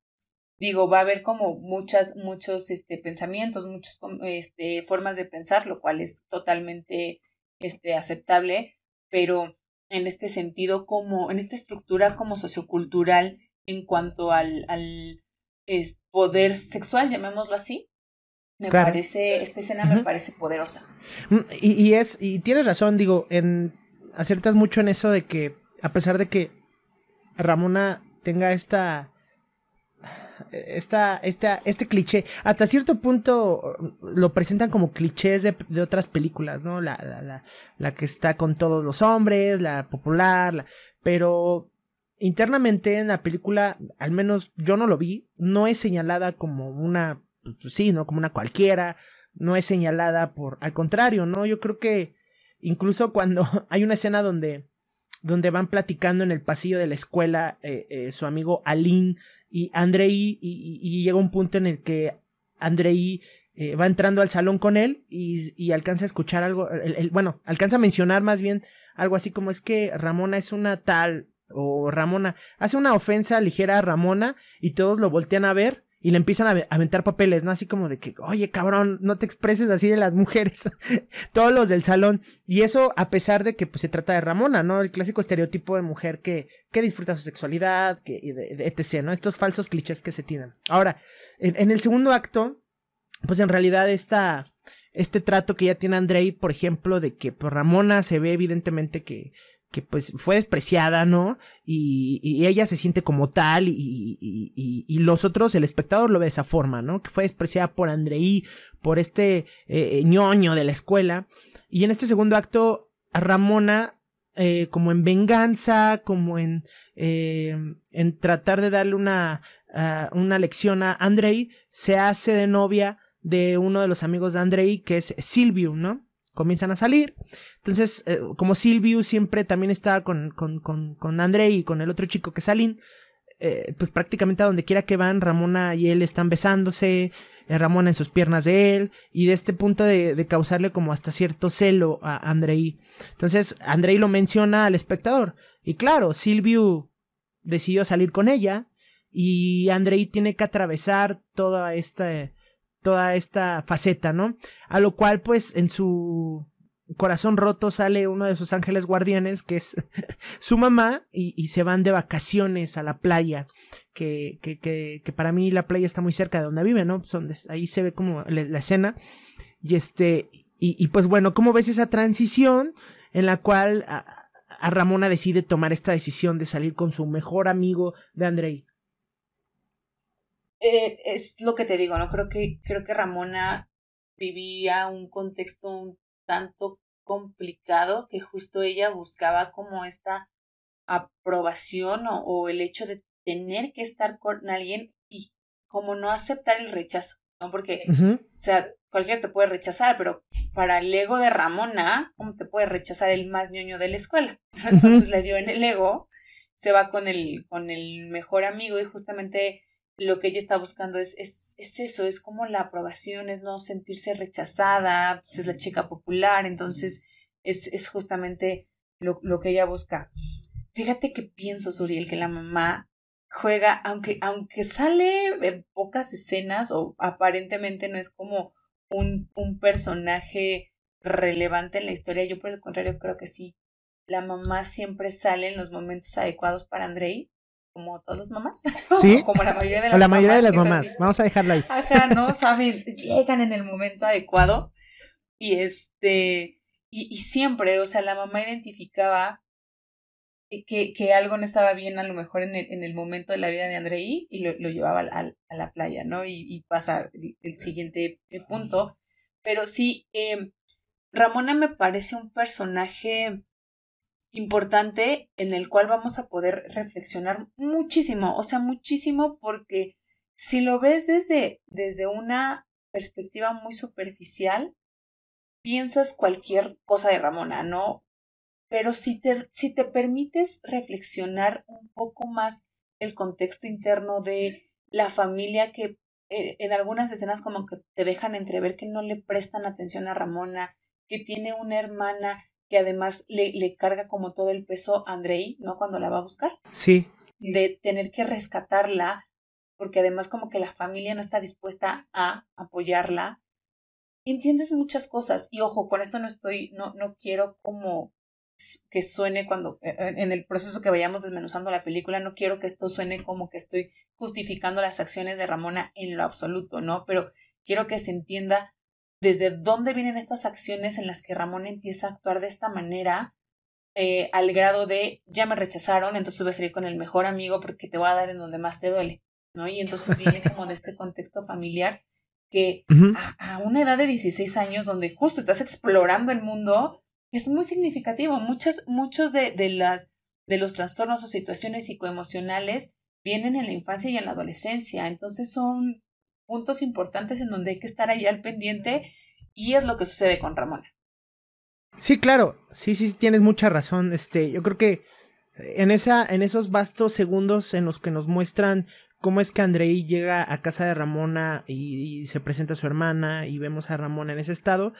S2: Digo, va a haber como muchas, muchos este, pensamientos, muchas este, formas de pensar, lo cual es totalmente este, aceptable, pero en este sentido, como, en esta estructura como sociocultural en cuanto al, al es poder sexual, llamémoslo así. Me parece, esta escena me parece poderosa.
S1: Mm, y, y, es, y tienes razón, digo, en, acertas mucho en eso de que, a pesar de que Ramona tenga esta, esta, esta, este cliché, hasta cierto punto lo presentan como clichés de, de otras películas, ¿no? La, la, la, la, que está con todos los hombres, la popular, la, pero internamente en la película, al menos yo no lo vi, no es señalada como una, pues, sí, ¿no? Como una cualquiera, no es señalada por, al contrario, ¿no? Yo creo que incluso cuando [laughs] hay una escena donde, donde van platicando en el pasillo de la escuela eh, eh, su amigo Aline y Andrei, y, llega un punto en el que Andrei eh, va entrando al salón con él y, y alcanza a escuchar algo, bueno, alcanza a mencionar más bien algo así como es que Ramona es una tal o Ramona hace una ofensa ligera a Ramona y todos lo voltean a ver y le empiezan a aventar papeles, ¿no? Así como de que, oye, cabrón, no te expreses así de las mujeres, [laughs] todos los del salón. Y eso a pesar de que pues, se trata de Ramona, ¿no? El clásico estereotipo de mujer que, que disfruta su sexualidad, que, etc., ¿no? Estos falsos clichés que se tienen. Ahora, en, el segundo acto, pues en realidad esta, este trato que ya tiene Andrei, por ejemplo, de que pues, Ramona se ve evidentemente que que pues fue despreciada, ¿no? Y, y ella se siente como tal y, y, y, los otros, el espectador lo ve de esa forma, ¿no? Que fue despreciada por Andrei, por este eh, eh, ñoño de la escuela. Y en este segundo acto, Ramona, eh, como en venganza, como en, eh, en tratar de darle una, uh, una lección a Andrei, se hace de novia de uno de los amigos de Andrei, que es Silvio, ¿no? Comienzan a salir. Entonces, eh, como Silvio siempre también está con, con, con, con y con el otro chico que salen, eh, pues prácticamente a donde quiera que van, Ramona y él están besándose, eh, Ramona en sus piernas de él, y de este punto de, causarle como hasta cierto celo a Andrei. Entonces, Andrei lo menciona al espectador. Y claro, Silvio decidió salir con ella, y Andrei tiene que atravesar toda esta toda esta faceta, ¿no? A lo cual, pues, en su corazón roto sale uno de sus ángeles guardianes, que es [laughs] su mamá, y, se van de vacaciones a la playa, que, que, que, para mí la playa está muy cerca de donde vive, ¿no? ahí se ve como la, escena, y este, y, pues bueno, ¿cómo ves esa transición en la cual a, a Ramona decide tomar esta decisión de salir con su mejor amigo de Andrei?
S2: Eh, es lo que te digo, ¿no? Creo que, creo que Ramona vivía un contexto un tanto complicado que justo ella buscaba como esta aprobación o, el hecho de tener que estar con alguien y como no aceptar el rechazo, ¿no? Porque, o sea, cualquiera te puede rechazar, pero para el ego de Ramona, ¿cómo te puede rechazar el más ñoño de la escuela? [laughs] Entonces le dio en el ego, se va con el, con el mejor amigo y justamente lo que ella está buscando es, es, es, eso, es como la aprobación, es no sentirse rechazada, pues, es la chica popular, entonces es, es justamente lo, lo, que ella busca. Fíjate que pienso, Suriel, que la mamá juega, aunque, aunque sale en pocas escenas o aparentemente no es como un, un personaje relevante en la historia, yo por el contrario creo que sí. La mamá siempre sale en los momentos adecuados para Andrei como todas las mamás. [laughs]
S1: Sí.
S2: como la mayoría de las
S1: o la mayoría de las mamás. Vamos a dejarla ahí.
S2: Ajá, no [laughs] saben, llegan en el momento adecuado. Y este, y, y siempre, o sea, la mamá identificaba que, que, algo no estaba bien a lo mejor en el, en el momento de la vida de Andrei y lo, lo llevaba a, a, la playa, ¿no? Y, y pasa el, siguiente eh, punto. Pero sí, eh, Ramona me parece un personaje importante en el cual vamos a poder reflexionar muchísimo, o sea, muchísimo porque si lo ves desde, desde una perspectiva muy superficial, piensas cualquier cosa de Ramona, ¿no? Pero si te, si te permites reflexionar un poco más el contexto interno de la familia que eh, en algunas escenas como que te dejan entrever que no le prestan atención a Ramona, que tiene una hermana que además le, le carga como todo el peso a Andrei, ¿no? Cuando la va a buscar.
S1: Sí.
S2: De tener que rescatarla, porque además como que la familia no está dispuesta a apoyarla. Entiendes muchas cosas. Y ojo, con esto no estoy, no, no quiero como que suene cuando, e, e, en el proceso que vayamos desmenuzando la película, no quiero que esto suene como que estoy justificando las acciones de Ramona en lo absoluto, ¿no? Pero quiero que se entienda desde dónde vienen estas acciones en las que Ramón empieza a actuar de esta manera, eh, al grado de ya me rechazaron, entonces voy a salir con el mejor amigo porque te voy a dar en donde más te duele, ¿no? Y entonces viene [laughs] como de este contexto familiar que a, una edad de 16 años, donde justo estás explorando el mundo, es muy significativo. Muchas, muchos de, de, las, de los trastornos o situaciones psicoemocionales vienen en la infancia y en la adolescencia, entonces son puntos importantes en donde hay que estar ahí al pendiente y es lo que sucede con Ramona.
S1: Sí, claro, sí, sí, tienes mucha razón. Este, yo creo que en esa, en esos vastos segundos en los que nos muestran cómo es que Andrei llega a casa de Ramona y, se presenta a su hermana y vemos a Ramona en ese estado,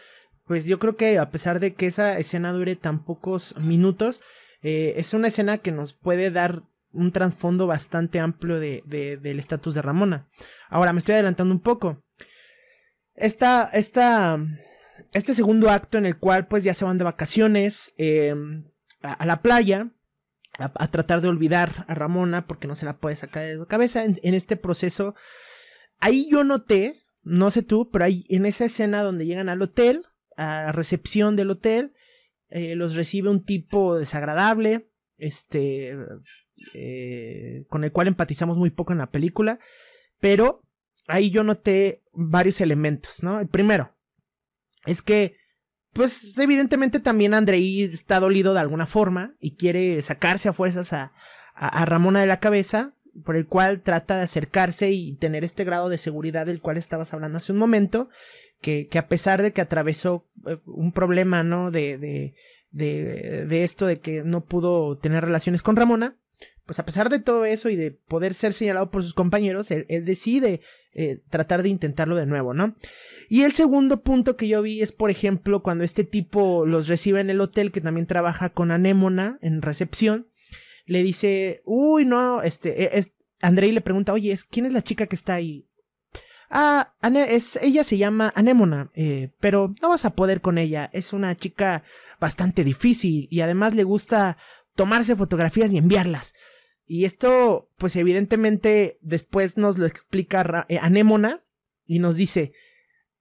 S1: pues yo creo que a pesar de que esa escena dure tan pocos minutos, eh, es una escena que nos puede dar un trasfondo bastante amplio de, del estatus de Ramona. Ahora, me estoy adelantando un poco. Esta, esta, este segundo acto en el cual pues ya se van de vacaciones em, a, la playa, a, tratar de olvidar a Ramona porque no se la puede sacar de la cabeza. En, este proceso, ahí yo noté, no sé tú, pero ahí en esa escena donde llegan al hotel, a la recepción del hotel, eh, los recibe un tipo desagradable, este, eh, con el cual empatizamos muy poco en la película, pero ahí yo noté varios elementos, ¿no? El primero es que, pues evidentemente también Andrei está dolido de alguna forma y quiere sacarse a fuerzas a, Ramona de la cabeza, por el cual trata de acercarse y tener este grado de seguridad del cual estabas hablando hace un momento, que, a pesar de que atravesó eh, un problema, ¿no? De, de, de esto de que no pudo tener relaciones con Ramona, pues a pesar de todo eso y de poder ser señalado por sus compañeros, él, decide eh, tratar de intentarlo de nuevo, ¿no? Y el segundo punto que yo vi es, por ejemplo, cuando este tipo los recibe en el hotel, que también trabaja con Anémona en recepción, le dice, uy, no, este, e, es, Andrei le pregunta, oye, ¿quién es la chica que está ahí? Ah, ella se llama Anémona, eh, pero no vas a poder con ella. Es una chica bastante difícil y además le gusta tomarse fotografías y enviarlas. Y esto, pues evidentemente, después nos lo explica eh, Anémona y nos dice,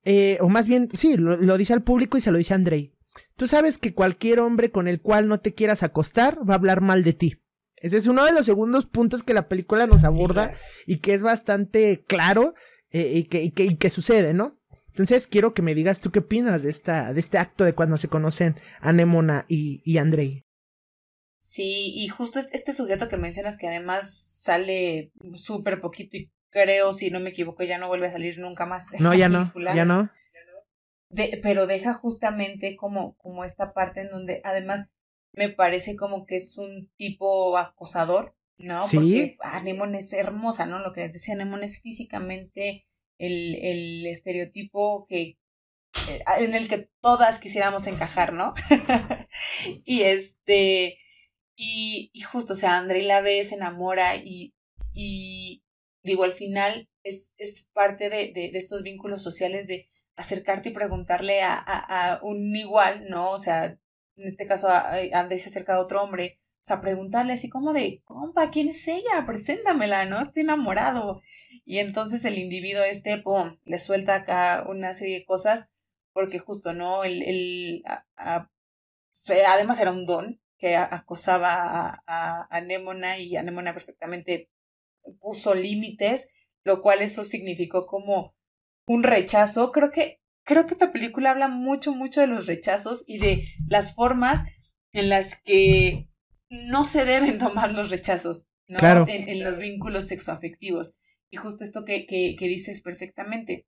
S1: eh, o más bien, sí, lo, dice al público y se lo dice a Andrei. Tú sabes que cualquier hombre con el cual no te quieras acostar va a hablar mal de ti. Ese es uno de los segundos puntos que la película nos aborda y que es bastante claro eh, y, que, y, que, y, que, sucede, ¿no? Entonces quiero que me digas tú qué opinas de, esta, de este acto de cuando se conocen Anémona y, y Andrei.
S2: Sí, y justo este sujeto que mencionas que además sale súper poquito y creo, si no me equivoco, ya no vuelve a salir nunca más.
S1: No, ya no, ya no.
S2: De, pero deja justamente como, como esta parte en donde además me parece como que es un tipo acosador, ¿no?
S1: Sí.
S2: Porque Anemone es hermosa, ¿no? Lo que les decía, Anemone es físicamente el, el estereotipo que eh, en el que todas quisiéramos encajar, ¿no? [laughs] y este, y, y, justo, o sea, André la ve, se enamora y, y digo, al final es, es parte de, de, estos vínculos sociales de acercarte y preguntarle a, a, a, un igual, ¿no? O sea, en este caso André se acerca a otro hombre, o sea, preguntarle así como de, compa, ¿quién es ella? Preséntamela, ¿no? Estoy enamorado. Y entonces el individuo este, pum, le suelta acá una serie de cosas, porque justo, ¿no? El, el además era un don que acosaba a, a Anémona y Anémona perfectamente puso límites, lo cual eso significó como un rechazo. Creo que, creo que esta película habla mucho, mucho de los rechazos y de las formas en las que no se deben [laughs] tomar los rechazos, ¿no?
S1: Claro.
S2: En, en, los vínculos sexoafectivos. Y justo esto que, que, que dices perfectamente.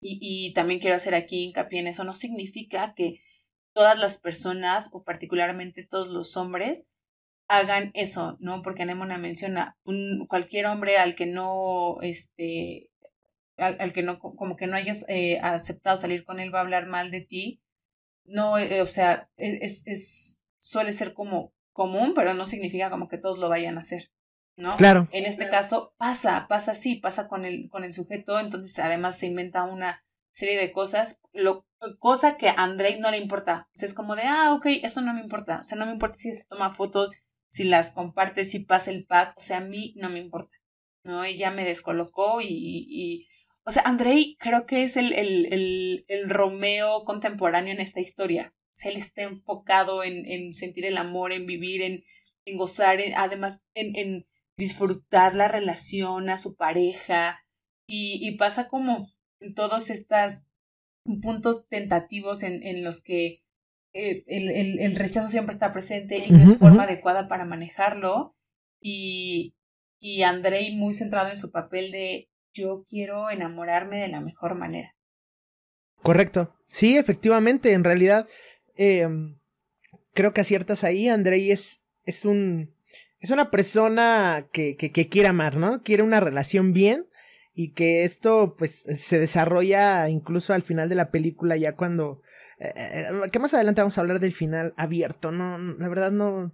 S2: Y, y también quiero hacer aquí hincapié en eso. No significa que todas las personas, o particularmente todos los hombres, hagan eso, ¿no? Porque Anémona menciona un, cualquier hombre al que no, este, al, al que no, como que no hayas eh, aceptado salir con él va a hablar mal de ti. No, eh, o sea, e, es, es, suele ser como común, pero no significa como que todos lo vayan a hacer, ¿no?
S1: Claro.
S2: En este caso pasa, pasa así, pasa con el, con el sujeto, entonces además se inventa una serie de cosas, lo, cosa que a Andrei no le importa. O sea, es como de, ah, ok, eso no me importa. O sea, no me importa si se toma fotos, si las comparte, si pasa el pack, o sea, a mí no me importa, ¿no? Ella me descolocó y, y o sea, Andrei creo que es el, el, el, el, Romeo contemporáneo en esta historia. O sea, él está enfocado en, en sentir el amor, en vivir, en, en gozar, en, además en, disfrutar la relación a su pareja y, y pasa como todos estos puntos tentativos en, en los que eh, el, el, el, rechazo siempre está presente y no es forma adecuada para manejarlo. Y, y Andrei muy centrado en su papel de yo quiero enamorarme de la mejor manera.
S1: Correcto. Sí, efectivamente, en realidad eh, creo que aciertas ahí. Andrei es, es un es una persona que, que, que quiere amar, ¿no? Quiere una relación bien y que esto pues se desarrolla incluso al final de la película ya cuando eh, eh, que más adelante vamos a hablar del final abierto no la verdad no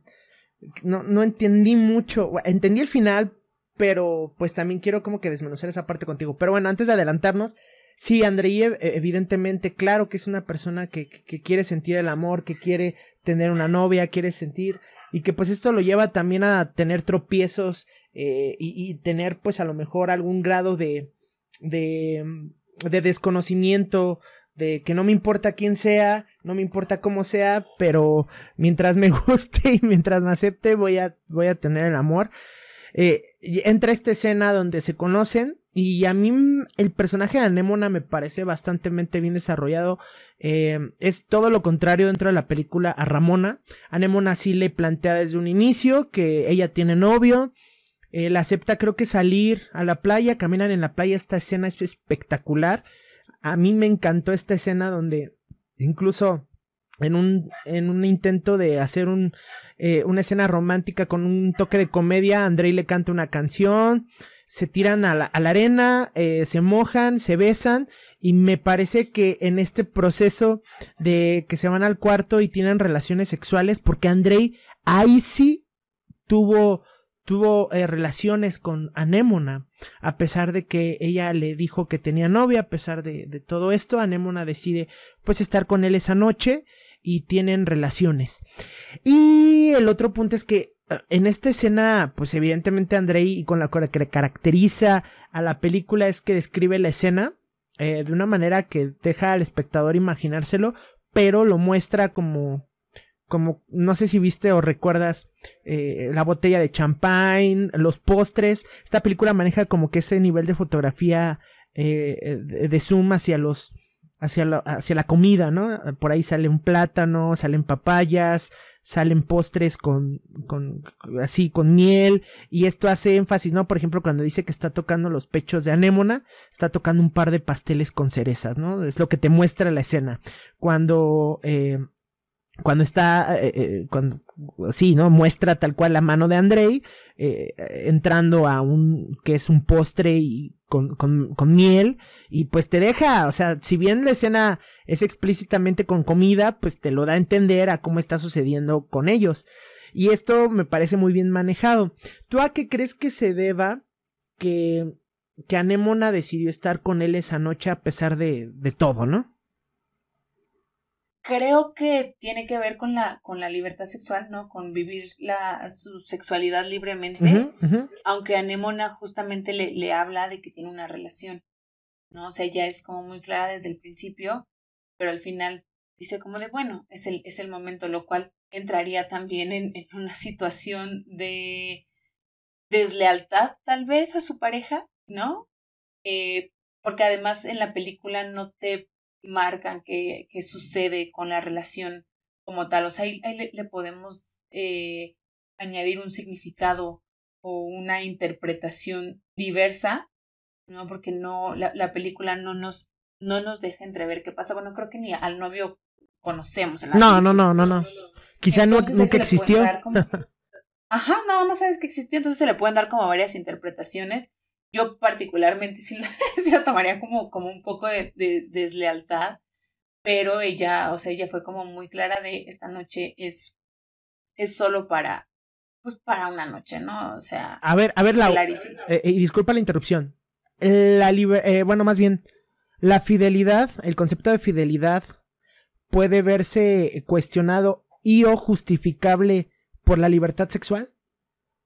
S1: no, no entendí mucho, entendí el final, pero pues también quiero como que desmenuzar esa parte contigo. Pero bueno, antes de adelantarnos, sí, Andrei evidentemente, claro que es una persona que, que, quiere sentir el amor, que quiere tener una novia, quiere sentir, y que pues esto lo lleva también a tener tropiezos eh, y, tener pues a lo mejor algún grado de, de, de desconocimiento, de que no me importa quién sea, no me importa cómo sea, pero mientras me [laughs] guste y mientras me acepte voy a, voy a tener el amor. Eh, entra esta escena donde se conocen y a mí el personaje de Anémona me parece bastante bien desarrollado. Eh, es todo lo contrario dentro de la película a Ramona. Anémona sí le plantea desde un inicio que ella tiene novio. Él acepta creo que salir a la playa, caminan en la playa, esta escena es espectacular. A mí me encantó esta escena donde incluso en un, en un intento de hacer un, eh, una escena romántica con un toque de comedia, Andrei le canta una canción, se tiran a la, arena, eh, se mojan, se besan y me parece que en este proceso de que se van al cuarto y tienen relaciones sexuales, porque Andrei ahí sí tuvo tuvo eh, relaciones con Anémona, a pesar de que ella le dijo que tenía novia, a pesar de, de, todo esto, Anémona decide pues estar con él esa noche y tienen relaciones. Y el otro punto es que eh, en esta escena, pues evidentemente Andrei y con la que le caracteriza a la película es que describe la escena eh, de una manera que deja al espectador imaginárselo, pero lo muestra como como no sé si viste o recuerdas eh, la botella de champagne, los postres. Esta película maneja como que ese nivel de fotografía eh, de, zoom hacia los hacia la, hacia la comida, ¿no? Por ahí sale un plátano, salen papayas, salen postres con, con, así, con miel, y esto hace énfasis, ¿no? Por ejemplo, cuando dice que está tocando los pechos de anémona, está tocando un par de pasteles con cerezas, ¿no? Es lo que te muestra la escena. Cuando, eh, cuando está, eh, eh, cuando, sí, ¿no? Muestra tal cual la mano de Andrei, eh, entrando a un, que es un postre y con, con, con, miel, y pues te deja, o sea, si bien la escena es explícitamente con comida, pues te lo da a entender a cómo está sucediendo con ellos. Y esto me parece muy bien manejado. ¿Tú a qué crees que se deba que, que Anemona decidió estar con él esa noche a pesar de, de todo, ¿no?
S2: Creo que tiene que ver con la, con la libertad sexual, ¿no? Con vivir la, su sexualidad libremente, aunque Anemona justamente le, le habla de que tiene una relación, ¿no? O sea, ella es como muy clara desde el principio, pero al final dice como de, bueno, es el, es el momento, lo cual entraría también en, en una situación de deslealtad tal vez a su pareja, ¿no? Eh, porque además en la película no te marcan qué, qué sucede con la relación como tal. O sea, ahí, le, podemos eh, añadir un significado o una interpretación diversa, ¿no? Porque no, la, la película no nos, no nos deja entrever qué pasa. Bueno, creo que ni al novio conocemos.
S1: no, no, no, no, no. Quizá no, nunca existió. [laughs]
S2: Ajá, nada más sabes que existió, entonces se le pueden dar como varias interpretaciones yo particularmente sí lo, [laughs] tomaría como, como un poco de, deslealtad, pero ella, o sea, ella fue como muy clara de esta noche es, es solo para, pues para una noche, ¿no? O sea,
S1: a ver, a ver, la, eh, y disculpa la interrupción. La eh, bueno, más bien, la fidelidad, el concepto de fidelidad puede verse cuestionado y o justificable por la libertad sexual.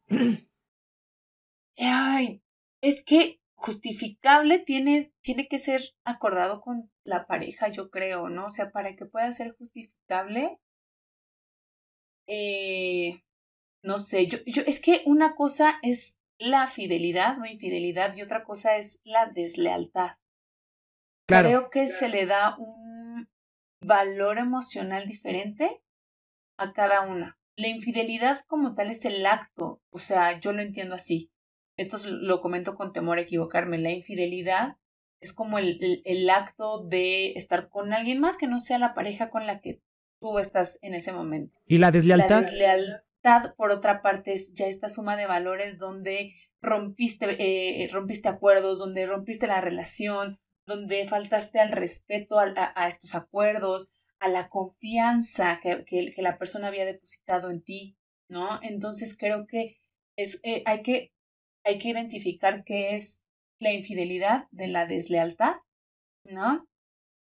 S1: [clears throat]
S2: Ay, es que justificable tiene, tiene que ser acordado con la pareja, yo creo, ¿no? O sea, para que pueda ser justificable, eh, no sé, yo, yo, es que una cosa es la fidelidad o infidelidad y otra cosa es la deslealtad. Claro. Creo que se le da un valor emocional diferente a cada una. La infidelidad como tal es el acto, o sea, yo lo entiendo así esto lo comento con temor a equivocarme, la infidelidad es como el, el, acto de estar con alguien más que no sea la pareja con la que tú estás en ese momento.
S1: ¿Y la deslealtad?
S2: La deslealtad, por otra parte, es ya esta suma de valores donde rompiste, eh, rompiste acuerdos, donde rompiste la relación, donde faltaste al respeto a, a, estos acuerdos, a la confianza que, que, que, la persona había depositado en ti. ¿no? Entonces creo que es, eh, hay, que, hay que identificar qué es la infidelidad de la deslealtad, ¿no?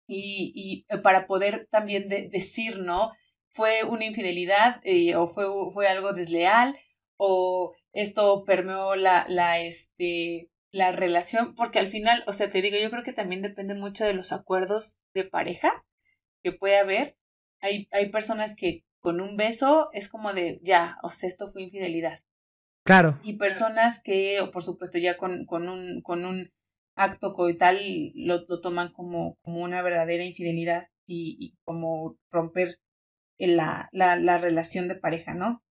S2: Y, y eh, para poder también decir, ¿no? Fue una infidelidad eh, o fue, fue algo desleal o esto permeó la, la, este, la relación, porque al final, o sea, te digo, yo creo que también depende mucho de los acuerdos de pareja que puede haber. Hay, hay personas que con un beso es como de, ya, o sea, esto fue infidelidad.
S1: Claro.
S2: Y personas que, por supuesto, ya con, con, un, con un acto coital lo, lo toman como, como una verdadera infidelidad y, y como romper la, la, la relación de pareja, ¿no?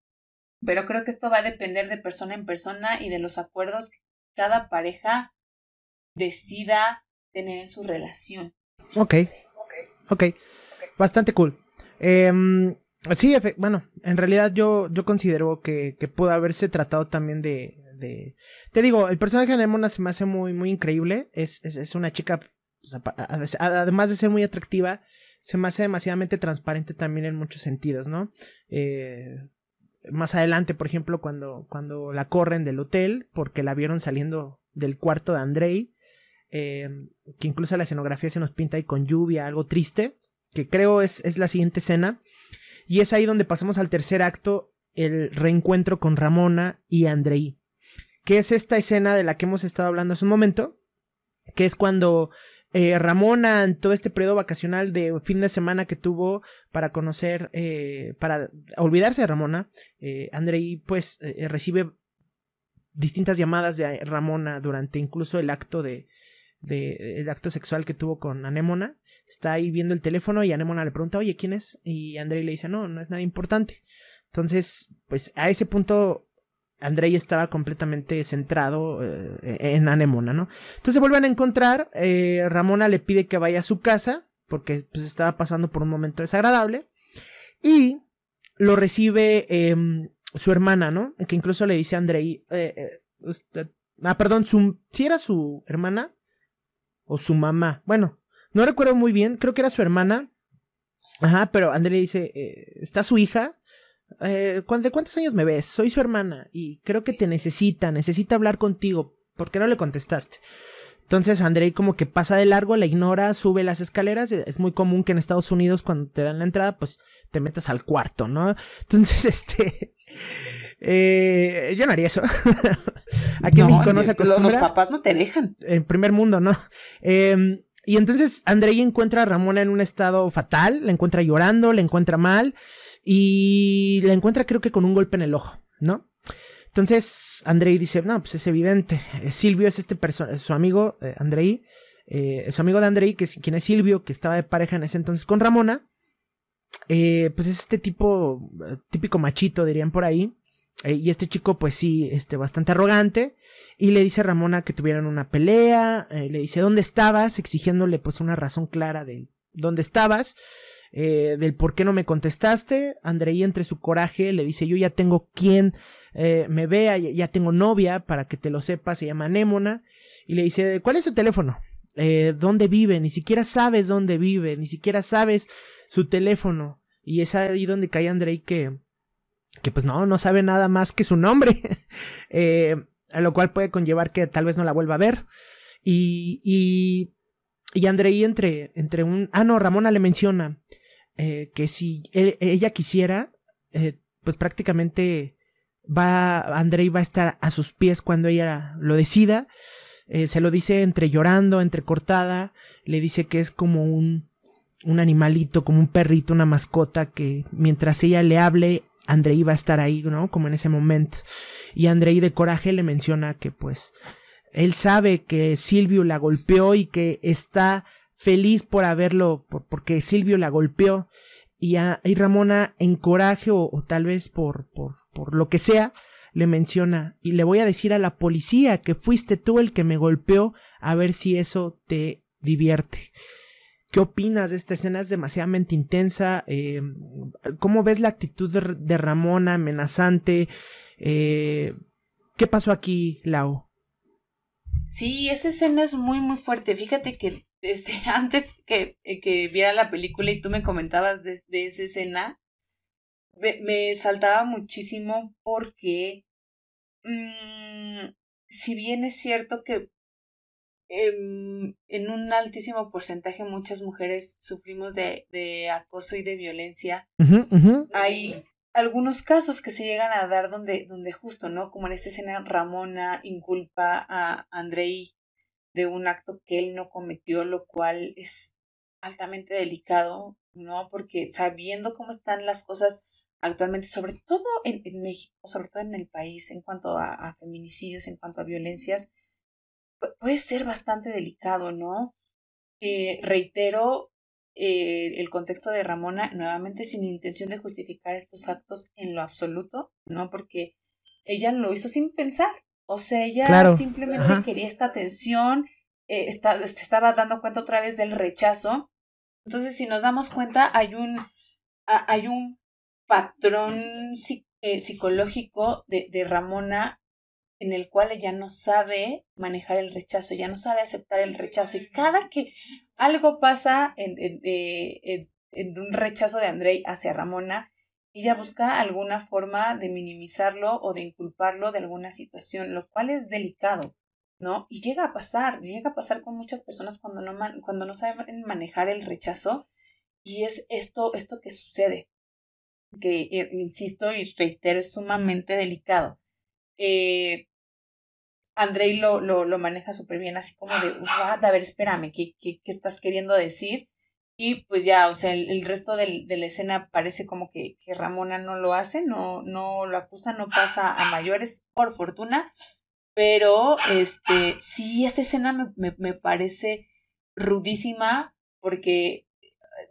S2: Pero creo que esto va a depender de persona en persona y de los acuerdos que cada pareja decida tener en su relación.
S1: Ok. Ok. Bastante cool. Eh, Sí, bueno, en realidad yo, yo considero que, que pudo haberse tratado también de. Te digo, el personaje de Nemona se me hace muy, muy increíble. Es, es, una chica, además de ser muy atractiva, se me hace demasiadamente transparente también en muchos sentidos, ¿no? Eh, más adelante, por ejemplo, cuando, cuando la corren del hotel, porque la vieron saliendo del cuarto de Andrei, eh, que incluso la escenografía se nos pinta ahí con lluvia, algo triste, que creo es, es la siguiente escena. Y es ahí donde pasamos al tercer acto, el reencuentro con Ramona y Andrei. Que es esta escena de la que hemos estado hablando hace un momento. Que es cuando eh, Ramona, en todo este periodo vacacional de fin de semana que tuvo para conocer, eh, para olvidarse de Ramona, eh, Andrei pues eh, recibe distintas llamadas de Ramona durante incluso el acto de, de, el acto sexual que tuvo con Anémona. Está ahí viendo el teléfono y Anémona le pregunta, oye, ¿quién es? Y Andrei le dice, no, no es nada importante. Entonces, pues a ese punto Andrei estaba completamente centrado eh, en Anémona, ¿no? Entonces se vuelven a encontrar, eh, Ramona le pide que vaya a su casa, porque pues estaba pasando por un momento desagradable, y lo recibe em, su hermana, ¿no? Que incluso le dice a Andrei, eh, ah, perdón, su, si era su hermana, o su mamá. Bueno, no recuerdo muy bien, creo que era su hermana. Ajá, pero André dice, eh, ¿está su hija? Eh, ¿De cuántos años me ves? Soy su hermana y creo que te necesita, necesita hablar contigo. ¿Por qué no le contestaste? Entonces Andrei como que pasa de largo, la ignora, sube las escaleras. Es muy común que en Estados Unidos cuando te dan la entrada, pues te metas al cuarto, ¿no? Entonces, [laughs] este... Eh, yo no haría eso. [laughs]
S2: Aquí en México no se acostumbra. Los papás no te dejan.
S1: En primer mundo, ¿no? Eh, y entonces Andrei encuentra a Ramona en un estado fatal, la encuentra llorando, la encuentra mal y la encuentra creo que con un golpe en el ojo, ¿no? Entonces Andrei dice, no, pues es evidente, eh, Silvio es este su amigo, eh, Andrei, eh, su amigo de Andrei, que es quien es Silvio, que estaba de pareja en ese entonces con Ramona, eh, pues es este tipo, típico machito dirían por ahí, eh, y este chico, pues sí, este, bastante arrogante. Y le dice a Ramona que tuvieran una pelea. Eh, le dice, ¿dónde estabas? Exigiéndole pues una razón clara de dónde estabas. Eh, del por qué no me contestaste. Andrei entre su coraje le dice, yo ya tengo quien me vea, ya tengo novia, para que te lo sepas, se llama Némona. Y le dice, ¿cuál es su teléfono? ¿Dónde vive? Ni siquiera sabes dónde vive, ni siquiera sabes su teléfono. Y es ahí donde cae Andrei que que pues no, no sabe nada más que su nombre, [laughs] eh, a lo cual puede conllevar que tal vez no la vuelva a ver. Y, y, y Andrei entre, entre un... Ah, no, Ramona le menciona eh, que si ella quisiera, eh, pues prácticamente va, Andrei va a estar a sus pies cuando ella lo decida. Se lo dice entre llorando, entre cortada, le dice que es como un, un animalito, como un perrito, una mascota que mientras ella le hable, Andrei va a estar ahí, ¿no? Como en ese momento. Y Andrei de coraje le menciona que pues él sabe que Silvio la golpeó y que está feliz por haberlo, porque Silvio la golpeó. Y, a, y Ramona en coraje o, tal vez por, por, por lo que sea, le menciona y le voy a decir a la policía que fuiste tú el que me golpeó a ver si eso te divierte. ¿Qué opinas de esta escena? Es demasiadamente intensa. Eh, ¿Cómo ves la actitud de, Ramona amenazante? Eh, ¿Qué pasó aquí, Lau?
S2: Sí, esa escena es muy, muy fuerte. Fíjate que este, [laughs] antes que, que viera la película y tú me comentabas de, esa escena, me, saltaba muchísimo porque mm, si bien es cierto que em, en un altísimo porcentaje muchas mujeres sufrimos de, de acoso y de violencia, hay algunos casos que se llegan a dar donde, donde justo, ¿no? Como en esta escena Ramona inculpa a Andrei de un acto que él no cometió, lo cual es altamente delicado, ¿no? Porque sabiendo cómo están las cosas actualmente, sobre todo en, México, sobre todo en el país, en cuanto a, feminicidios, en cuanto a violencias, puede ser bastante delicado, ¿no? Eh, reitero eh, el contexto de Ramona, nuevamente sin intención de justificar estos actos en lo absoluto, ¿no? Porque ella lo hizo sin pensar, o sea, ella simplemente quería esta atención, eh, está, estaba dando cuenta otra vez del rechazo. Entonces, si nos damos cuenta, hay un, hay un patrón eh, psicológico de, de Ramona en el cual ella no sabe manejar el rechazo, ya no sabe aceptar el rechazo. Y cada que algo pasa eh, en, un rechazo de Andrei hacia Ramona, ella busca alguna forma de minimizarlo o de inculparlo de alguna situación, lo cual es delicado, ¿no? Y llega a pasar, llega a pasar con muchas personas cuando no, cuando no saben manejar el rechazo y es esto, esto que sucede, que, eh, insisto y reitero, es sumamente delicado. Eh, Andrei lo, lo, lo maneja súper bien, así como de, a ver, espérame, ¿qué, qué, qué estás queriendo decir? Y pues ya, o sea, el, resto del, de la escena parece como que, que, Ramona no lo hace, no, no lo acusa, no pasa a mayores, por fortuna. Pero, este, sí, esa escena me, me, me parece rudísima, porque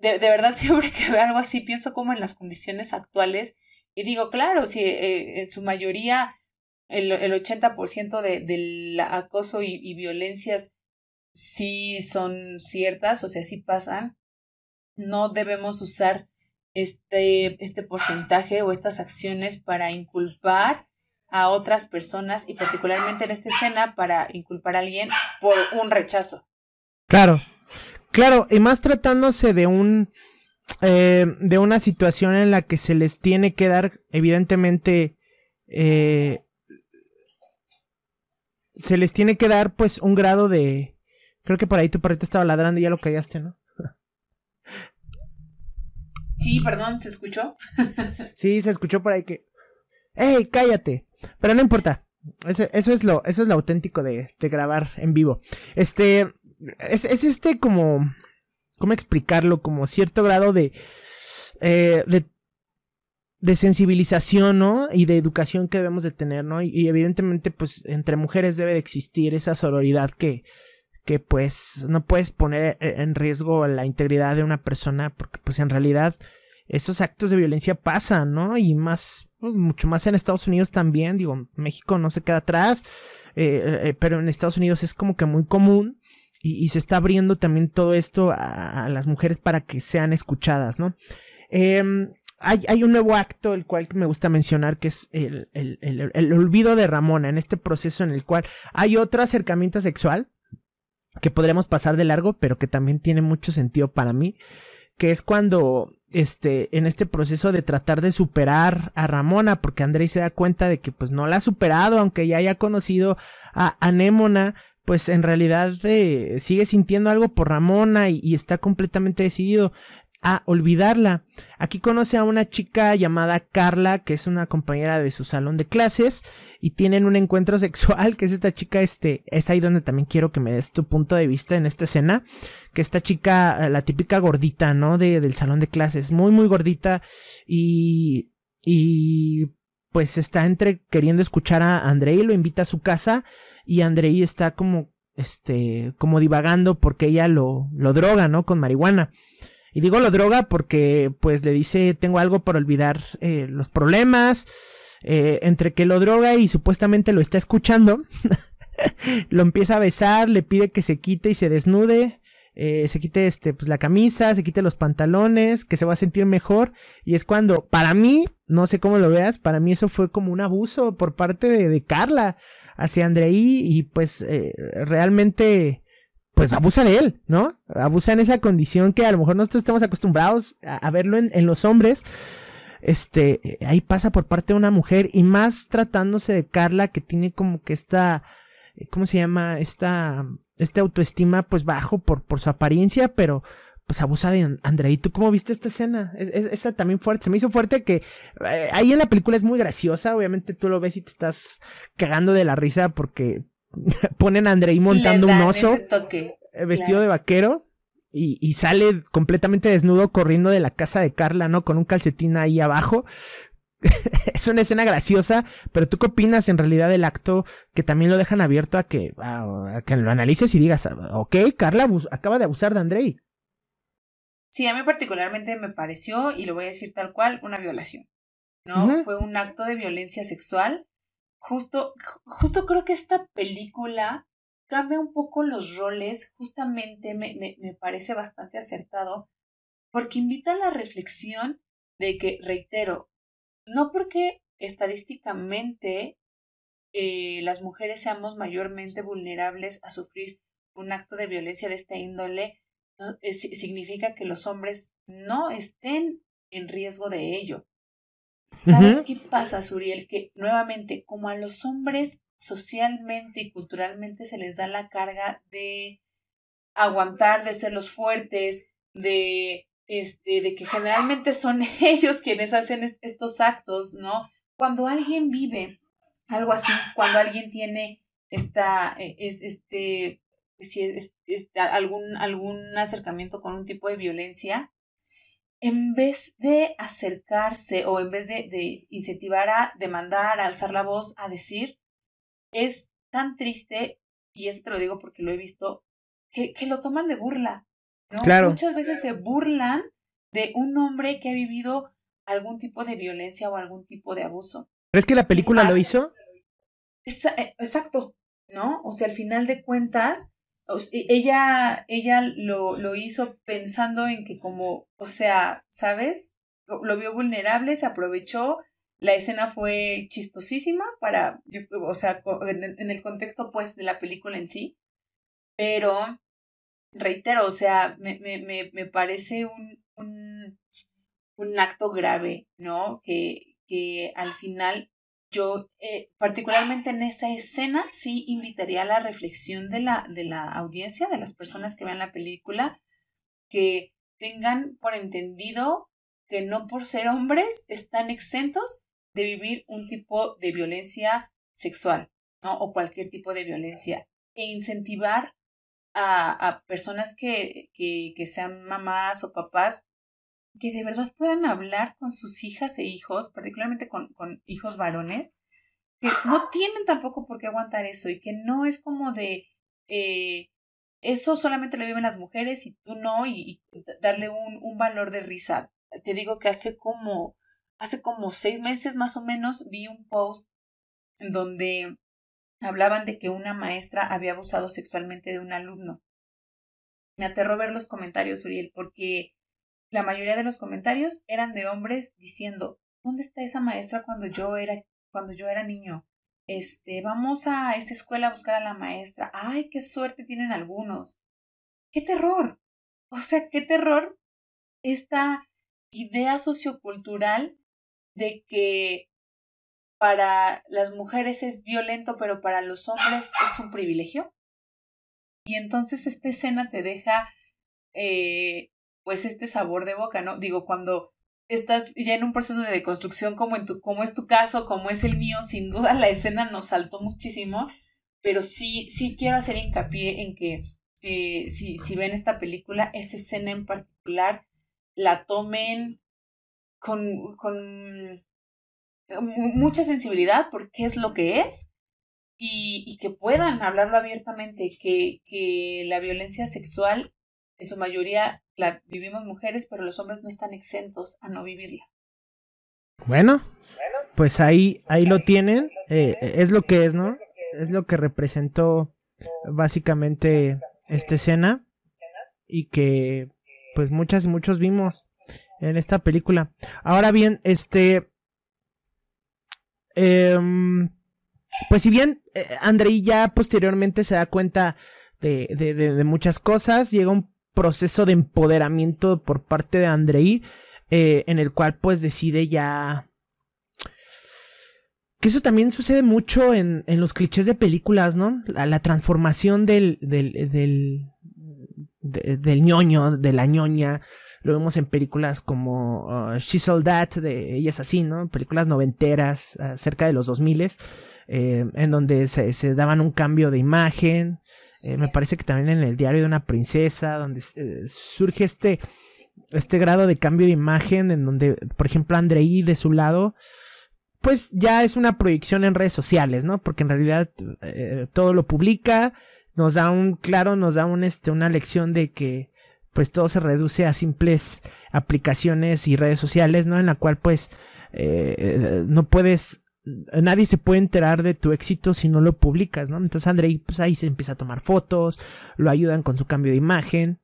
S2: de, de, verdad [laughs] siempre que veo algo así pienso como en las condiciones actuales. Y digo, claro, si eh, en su mayoría el, el 80% de, del acoso y, y violencias sí son ciertas, o sea, sí pasan, no debemos usar este, este porcentaje o estas acciones para inculpar a otras personas y particularmente en esta escena para inculpar a alguien por un rechazo.
S1: Claro, claro, y más tratándose de un eh, de una situación en la que se les tiene que dar evidentemente eh, se les tiene que dar pues un grado de creo que por ahí tu perrito estaba ladrando y ya lo callaste, ¿no?
S2: Sí, perdón, ¿se escuchó? [laughs]
S1: sí, se escuchó por ahí que. ¡Ey, cállate! Pero no importa. Eso, es lo, eso es lo auténtico de, grabar en vivo. Este. Es, este como. ¿Cómo explicarlo? Como cierto grado de. Eh, de de sensibilización, ¿no? Y de educación que debemos de tener, ¿no? Y, evidentemente, pues, entre mujeres debe de existir esa sororidad que, que pues no puedes poner en riesgo la integridad de una persona porque pues en realidad esos actos de violencia pasan, ¿no? Y más, pues, mucho más en Estados Unidos también, digo, México no se queda atrás, eh, eh, pero en Estados Unidos es como que muy común y, se está abriendo también todo esto a, las mujeres para que sean escuchadas, ¿no? Em, hay, un nuevo acto, el cual me gusta mencionar, que es el, el, el, olvido de Ramona, en este proceso en el cual hay otro acercamiento sexual, que podremos pasar de largo, pero que también tiene mucho sentido para mí, que es cuando este en este proceso de tratar de superar a Ramona, porque Andrei se da cuenta de que pues no la ha superado, aunque ya haya conocido a Anémona, pues en realidad eh, sigue sintiendo algo por Ramona y, está completamente decidido a olvidarla. Aquí conoce a una chica llamada Carla, que es una compañera de su salón de clases, y tienen un encuentro [laughs] sexual, que es esta chica, este, es ahí donde también quiero que me des tu punto de vista en esta escena, que esta chica, la típica gordita, ¿no? De, del salón de clases, muy, muy gordita, y, y, pues está entre queriendo escuchar a Andrei, lo invita a su casa, y Andrei está como, este, como divagando porque ella lo, lo droga, ¿no? Con marihuana. Y digo lo droga porque pues le dice tengo algo para olvidar eh, los problemas. Eh, entre que lo droga y supuestamente lo está escuchando. [laughs] lo empieza a besar, le pide que se quite y se desnude. Eh, se quite este, pues la camisa, se quite los pantalones, que se va a sentir mejor. Y es cuando, para mí, no sé cómo lo veas, para mí eso fue como un abuso por parte de, de Carla hacia Andrei y pues eh, realmente pues abusa de él, ¿no? Abusa en esa condición que a lo mejor nosotros estamos acostumbrados a, verlo en, los hombres. este, ahí pasa por parte de una mujer y más tratándose de Carla que tiene como que esta, ¿cómo se llama? Esta, esta autoestima pues bajo por, por su apariencia, pero pues abusa de Andrei. ¿Tú cómo viste esta escena? Es, esa también fuerte. Se me hizo fuerte que eh, ahí en la película es muy graciosa. Obviamente tú lo ves y te estás cagando de la risa porque [laughs] ponen a Andrei montando un oso eh, vestido de vaquero y, sale completamente desnudo corriendo de la casa de Carla, ¿no? Con un calcetín ahí abajo. [laughs] es una escena graciosa, pero ¿tú qué opinas en realidad del acto que también lo dejan abierto a que, a, que lo analices y digas, ok, Carla acaba de abusar de Andrei?
S2: Sí, a mí particularmente me pareció, y lo voy a decir tal cual, una violación. ¿No? Fue un acto de violencia sexual. Justo, justo creo que esta película cambia un poco los roles, justamente me, me, me parece bastante acertado, porque invita a la reflexión de que, reitero, no porque estadísticamente eh, las mujeres seamos mayormente vulnerables a sufrir un acto de violencia de esta índole, significa que los hombres no estén en riesgo de ello. ¿Sabes qué pasa, Suriel? Que nuevamente, como a los hombres socialmente y culturalmente se les da la carga de aguantar, de ser los fuertes, de, este, de que generalmente son [laughs] ellos quienes hacen estos actos, ¿no? Cuando alguien vive algo así, cuando alguien tiene esta, e, es, este, si es, algún, algún acercamiento con un tipo de violencia, en vez de acercarse o en vez de, de incentivar a demandar, a alzar la voz, a decir, es tan triste, y eso te lo digo porque lo he visto, que, que lo toman de burla. ¿no? Claro. Muchas veces se burlan de un hombre que ha vivido algún tipo de violencia o algún tipo de abuso.
S1: ¿Crees que la película lo hizo?
S2: Eh, exacto, ¿no? O sea, al final de cuentas, ella, ella lo, lo hizo pensando en que como, o sea, ¿sabes? Lo vio vulnerable, se aprovechó, la escena fue chistosísima para, o sea, en, el contexto pues de la película en sí, pero reitero, o sea, me, me, me, me parece un, un, un acto grave, ¿no? Que, que al final yo, eh, particularmente en esa escena, sí invitaría a la reflexión de la, de la audiencia, de las personas que vean la película, que tengan por entendido que no por ser hombres están exentos de vivir un tipo de violencia sexual, ¿no? O cualquier tipo de violencia. E incentivar a, a personas que, que, que sean mamás o papás que de verdad puedan hablar con sus hijas e hijos, particularmente con, con hijos varones, que no tienen tampoco por qué aguantar eso y que no es como de eh, eso solamente lo viven las mujeres y tú no, y, darle un, un, valor de risa. Te digo que hace como, hace como seis meses más o menos vi un post donde hablaban de que una maestra había abusado sexualmente de un alumno. Me aterró ver los comentarios, Uriel, porque la mayoría de los comentarios eran de hombres diciendo, ¿dónde está esa maestra cuando yo era, cuando yo era niño? Este, vamos a esa escuela a buscar a la maestra. Ay, qué suerte tienen algunos. ¡Qué terror! O sea, qué terror esta idea sociocultural de que para las mujeres es violento, pero para los hombres es un privilegio. Y entonces esta escena te deja eh, pues este sabor de boca, ¿no? Digo, cuando estás ya en un proceso de deconstrucción como, en tu, como es tu caso, como es el mío, sin duda la escena nos saltó muchísimo, pero sí, sí quiero hacer hincapié en que eh, si, si ven esta película, esa escena en particular, la tomen con, con mucha sensibilidad porque es lo que es y, y que puedan hablarlo abiertamente, que, que la violencia sexual en su mayoría la vivimos mujeres, pero los hombres no están exentos a no vivirla.
S1: Bueno, pues ahí, ahí lo tienen. Eh, es lo que es, ¿no? Es lo que representó básicamente esta escena y que pues muchas y muchos vimos en esta película. Ahora bien, este... Em, pues si bien eh, Andrei ya posteriormente se da cuenta de, de, de, de muchas cosas, llega un proceso de empoderamiento por parte de Andrei. eh, en el cual pues decide ya... Que eso también sucede mucho en, en los clichés de películas, ¿no? La, transformación del, del, del, del ñoño, de la ñoña. Lo vemos en películas como uh, She's All That, de ella es así, ¿no? Películas noventeras, uh, cerca de los 2000 eh, en donde se, daban un cambio de imagen. Eh, me parece que también en el diario de una princesa, donde eh, surge este, este grado de cambio de imagen, en donde, por ejemplo, Andrei de su lado, pues ya es una proyección en redes sociales, ¿no? Porque en realidad eh, todo lo publica, nos da un, claro, nos da un, este, una lección de que pues todo se reduce a simples aplicaciones y redes sociales, ¿no? En la cual pues eh, no puedes, nadie se puede enterar de tu éxito si no lo publicas, ¿no? Entonces Andrei pues ahí se empieza a tomar fotos, lo ayudan con su cambio de imagen.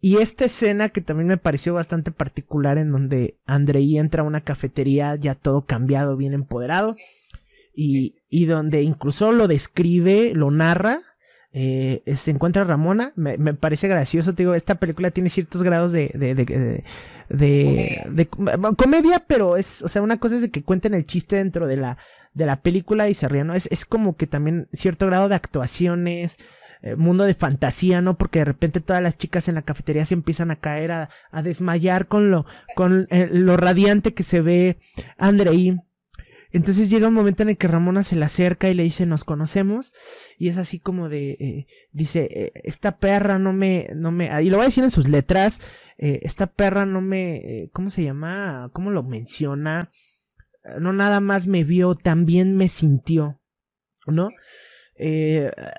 S1: Y esta escena que también me pareció bastante particular en donde Andrei entra a una cafetería ya todo cambiado, bien empoderado. Y, y donde incluso lo describe, lo narra eh, se encuentra Ramona, me, me, parece gracioso, te digo, esta película tiene ciertos grados de, de, de, de, de, de comedia, pero es, o sea, una cosa es de que cuenten el chiste dentro de la, de la película y se ríen, ¿no? Es, es como que también cierto grado de actuaciones, eh, mundo de fantasía, ¿no? Porque de repente todas las chicas en la cafetería se empiezan a caer, a, a desmayar con lo, con eh, lo radiante que se ve Andrei entonces llega un momento en el que Ramona se le acerca y le dice nos conocemos y es así como de eh, dice eh, esta perra no me no me y lo voy a decir en sus letras eh, esta perra no me cómo se llama cómo lo menciona no nada más me vio también me sintió no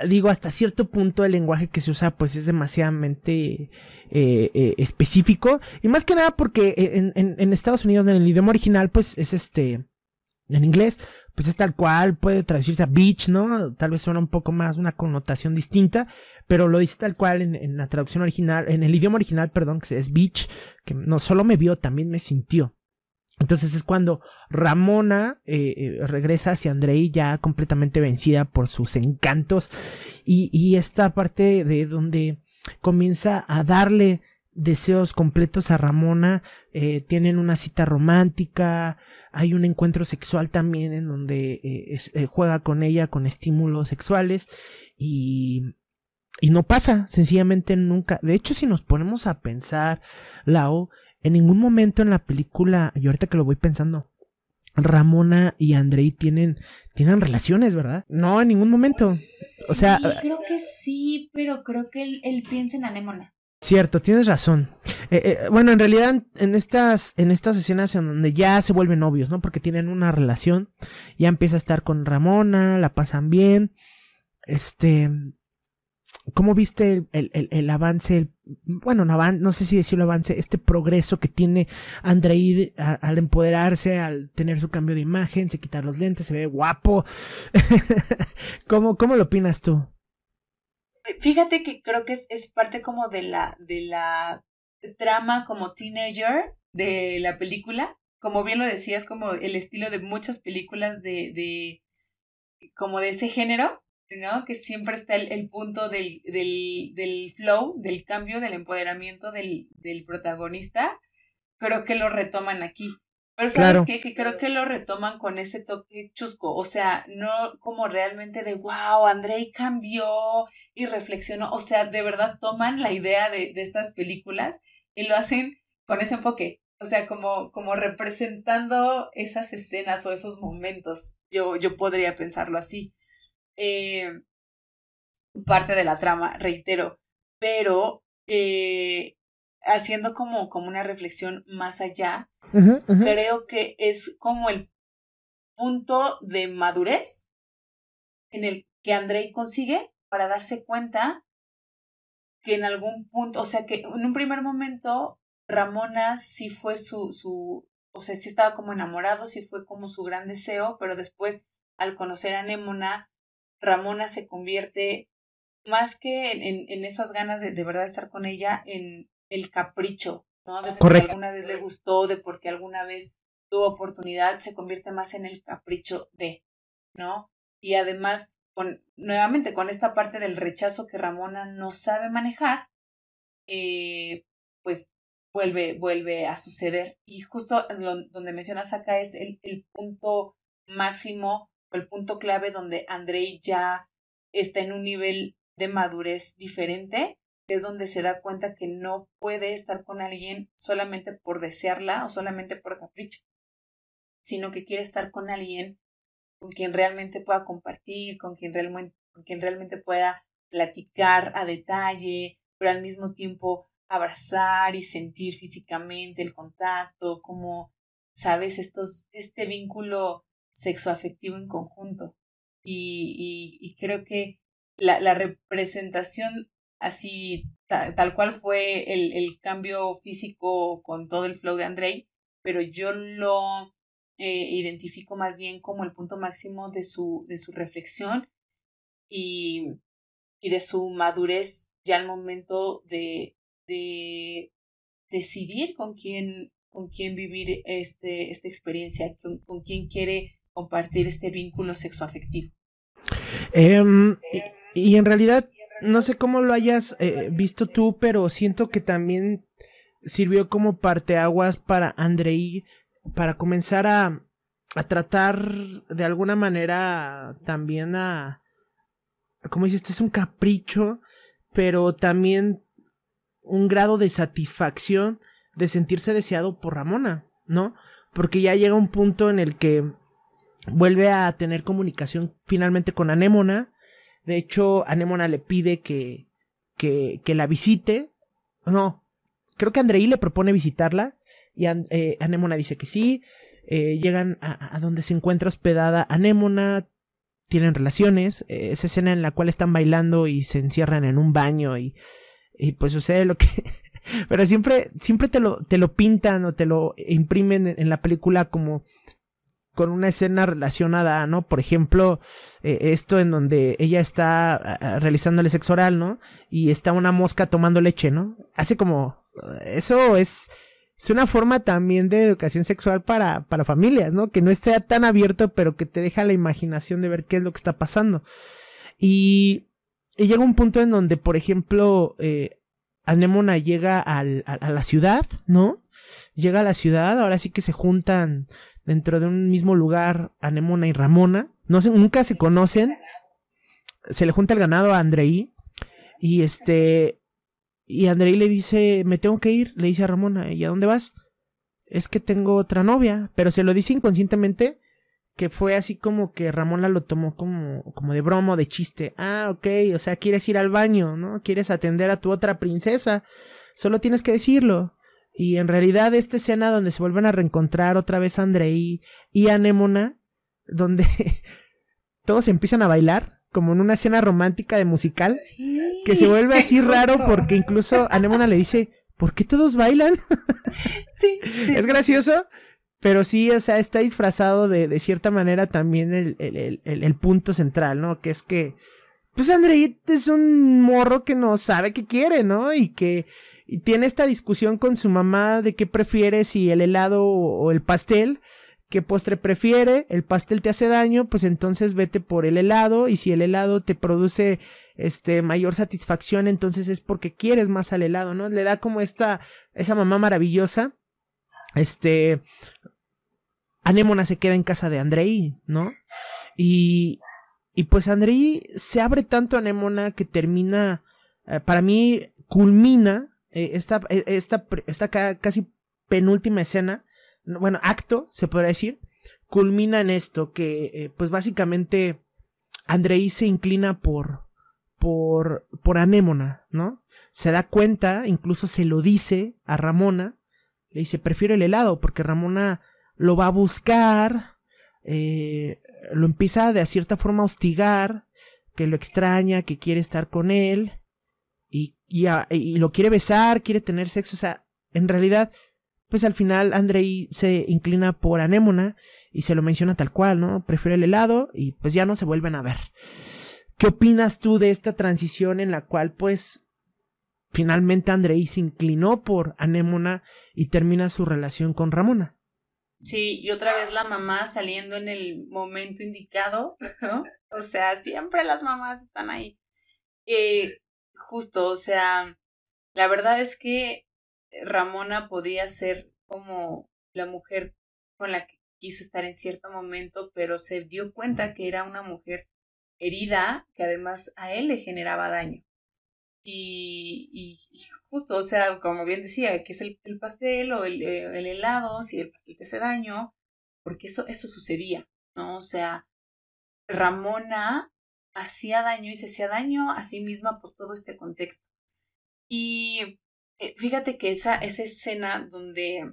S1: digo, hasta cierto punto el lenguaje que se usa pues es demasiadamente específico. Y más que nada porque en, en, Estados Unidos en el idioma original pues es este en inglés, pues es tal cual, puede traducirse a beach, ¿no? Tal vez suena un poco más una connotación distinta, pero lo dice tal cual en, la traducción original, en el idioma original, perdón, que es beach, que no solo me vio, también me sintió. Entonces es cuando Ramona eh, eh, regresa hacia Andrei ya completamente vencida por sus encantos y esta parte de donde comienza a darle deseos completos a Ramona, eh, tienen una cita romántica, hay un encuentro sexual también en donde eh, es, eh, juega con ella con estímulos sexuales y, y no pasa, sencillamente nunca. De hecho, si nos ponemos a pensar, Lao, en ningún momento en la película, y ahorita que lo voy pensando, Ramona y Andrei tienen, tienen relaciones, ¿verdad? No, en ningún momento. O sea,
S2: creo que sí, pero creo que él, él piensa en Anémona.
S1: Cierto, tienes razón. Eh, eh, bueno, en realidad, en estas, en estas escenas en donde ya se vuelven novios, ¿no? Porque tienen una relación, ya empieza a estar con Ramona, la pasan bien. Este, ¿cómo viste el, el, el, avance? El, bueno, no, sé si decirlo avance, este progreso que tiene Andrei al empoderarse, al tener su cambio de imagen, se quitar los lentes, se ve guapo. [laughs] ¿Cómo, ¿Cómo lo opinas tú?
S2: Fíjate que creo que es, es parte como de la, de la trama como teenager de la película. Como bien lo decías, como el estilo de muchas películas de, de como de ese género, ¿no? Que siempre está el, el punto del, del, del flow, del cambio, del empoderamiento del, del protagonista. Creo que lo retoman aquí. Pero ¿sabes
S1: Claro.
S2: qué? Que creo que lo retoman con ese toque chusco. O sea, no como realmente de wow, Andrei cambió y reflexionó. O sea, de verdad toman la idea de, de estas películas y lo hacen con ese enfoque. O sea, como, como representando esas escenas o esos momentos. Yo, yo podría pensarlo así. Eh, parte de la trama, reitero. Pero eh, haciendo como, como una reflexión más allá, Creo que es como el punto de madurez en el que Andrei consigue para darse cuenta que en algún punto, o sea, que en un primer momento Ramona sí fue su, su, o sea, sí estaba como enamorado, sí fue como su gran deseo, pero después al conocer a Némona, Ramona se convierte más que en, en, en esas ganas de, de verdad estar con ella, en el capricho, ¿no? De porque
S1: Correcto.
S2: alguna vez le gustó, de porque alguna vez tuvo oportunidad, se convierte más en el capricho de, ¿no? Y además, con, nuevamente, con esta parte del rechazo que Ramona no sabe manejar, eh, pues vuelve, vuelve a suceder. Y justo donde mencionas acá es el, el punto máximo, el punto clave donde Andrei ya está en un nivel de madurez diferente, es donde se da cuenta que no puede estar con alguien solamente por desearla o solamente por capricho, sino que quiere estar con alguien con quien realmente pueda compartir, con quien realmente, pueda platicar a detalle, pero al mismo tiempo abrazar y sentir físicamente el contacto, como, sabes, estos, este vínculo sexoafectivo en conjunto. Y, creo que la representación así, tal, cual fue el, el, cambio físico con todo el flow de Andrei, pero yo lo eh, identifico más bien como el punto máximo de su, de su reflexión y, y de su madurez ya al momento de, de decidir con quién, con quién vivir este, esta experiencia, con, con quién quiere compartir este vínculo sexoafectivo.
S1: Em, y, en realidad, no sé cómo lo hayas eh, visto tú, pero siento que también sirvió como parteaguas para Andrei para comenzar a, a tratar de alguna manera también a, como dices, esto es un capricho, pero también un grado de satisfacción de sentirse deseado por Ramona, ¿no? Porque ya llega un punto en el que vuelve a tener comunicación finalmente con Anémona. De hecho, Anémona le pide que, que, que la visite. No, creo que Andrei le propone visitarla y eh, Anémona dice que sí. Eh, llegan a, donde se encuentra hospedada Anémona, tienen relaciones. Eh, esa escena en la cual están bailando y se encierran en un baño y y pues sucede lo que [laughs] pero siempre siempre te lo te lo pintan o te lo imprimen en, la película como con una escena relacionada, ¿no? Por ejemplo, eh, esto en donde ella está realizándole sexo oral, ¿no? Y está una mosca tomando leche, ¿no? Hace como eso es es una forma también de educación sexual para, para familias, ¿no? Que no sea tan abierto, pero que te deja la imaginación de ver qué es lo que está pasando. Y y llega un punto en donde, por ejemplo, eh, llega a, la ciudad, ¿no? Llega a la ciudad, ahora sí que se juntan dentro de un mismo lugar Anémona y Ramona. No se, nunca se conocen. Se le junta el ganado a Andrei. Y este. Y Andrei le dice: Me tengo que ir. Le dice a Ramona: ¿Y a dónde vas? Es que tengo otra novia. Pero se lo dice inconscientemente que fue así como que Ramón la lo tomó como, como de broma, de chiste. Ah, ok, o sea, quieres ir al baño, ¿no? Quieres atender a tu otra princesa. Solo tienes que decirlo. Y en realidad esta escena donde se vuelven a reencontrar otra vez Andrei y Anémona, donde [laughs] todos empiezan a bailar, como en una escena romántica de musical, que se vuelve así [laughs] raro porque incluso Anémona le dice, ¿por qué todos bailan? [laughs]
S2: Sí, sí.
S1: es gracioso, pero sí, o sea, está disfrazado de, de cierta manera también el, el, el, el, punto central, ¿no? Que es que, pues Andreit es un morro que no sabe qué quiere, ¿no? Y que y tiene esta discusión con su mamá de qué prefiere, si el helado o el pastel, qué postre prefiere, el pastel te hace daño, pues entonces vete por el helado y si el helado te produce este mayor satisfacción, entonces es porque quieres más al helado, ¿no? Le da como esta esa mamá maravillosa este, Anémona se queda en casa de Andrei, ¿no? Y, y pues Andrei se abre tanto a Anémona que termina, eh, para mí, culmina eh, esta, eh, esta, esta casi penúltima escena, bueno, acto, se podría decir, culmina en esto, que pues básicamente Andrei se inclina por, por, por Anémona, ¿no? Se da cuenta, incluso se lo dice a Ramona, le dice, prefiero el helado, porque Ramona lo va a buscar, eh, lo empieza de cierta forma a hostigar, que lo extraña, que quiere estar con él, y, y, lo quiere besar, quiere tener sexo, o sea, en realidad, pues al final Andrei se inclina por Anémona y se lo menciona tal cual, ¿no? Prefiere el helado y pues ya no se vuelven a ver. ¿Qué opinas tú de esta transición en la cual pues Finalmente Andrei se inclinó por Anémona y termina su relación con Ramona.
S2: Sí, y otra vez la mamá saliendo en el momento indicado. [laughs] O sea, siempre las mamás están ahí. Eh, justo, o sea, la verdad es que Ramona podía ser como la mujer con la que quiso estar en cierto momento, pero se dio cuenta que era una mujer herida que además a él le generaba daño. Y, justo, o sea, como bien decía, que es el, pastel o el, eh, el, helado, si el pastel te hace daño, porque eso, eso sucedía, ¿no? O sea, Ramona hacía daño y se hacía daño a sí misma por todo este contexto. Y eh, fíjate que esa, esa escena donde,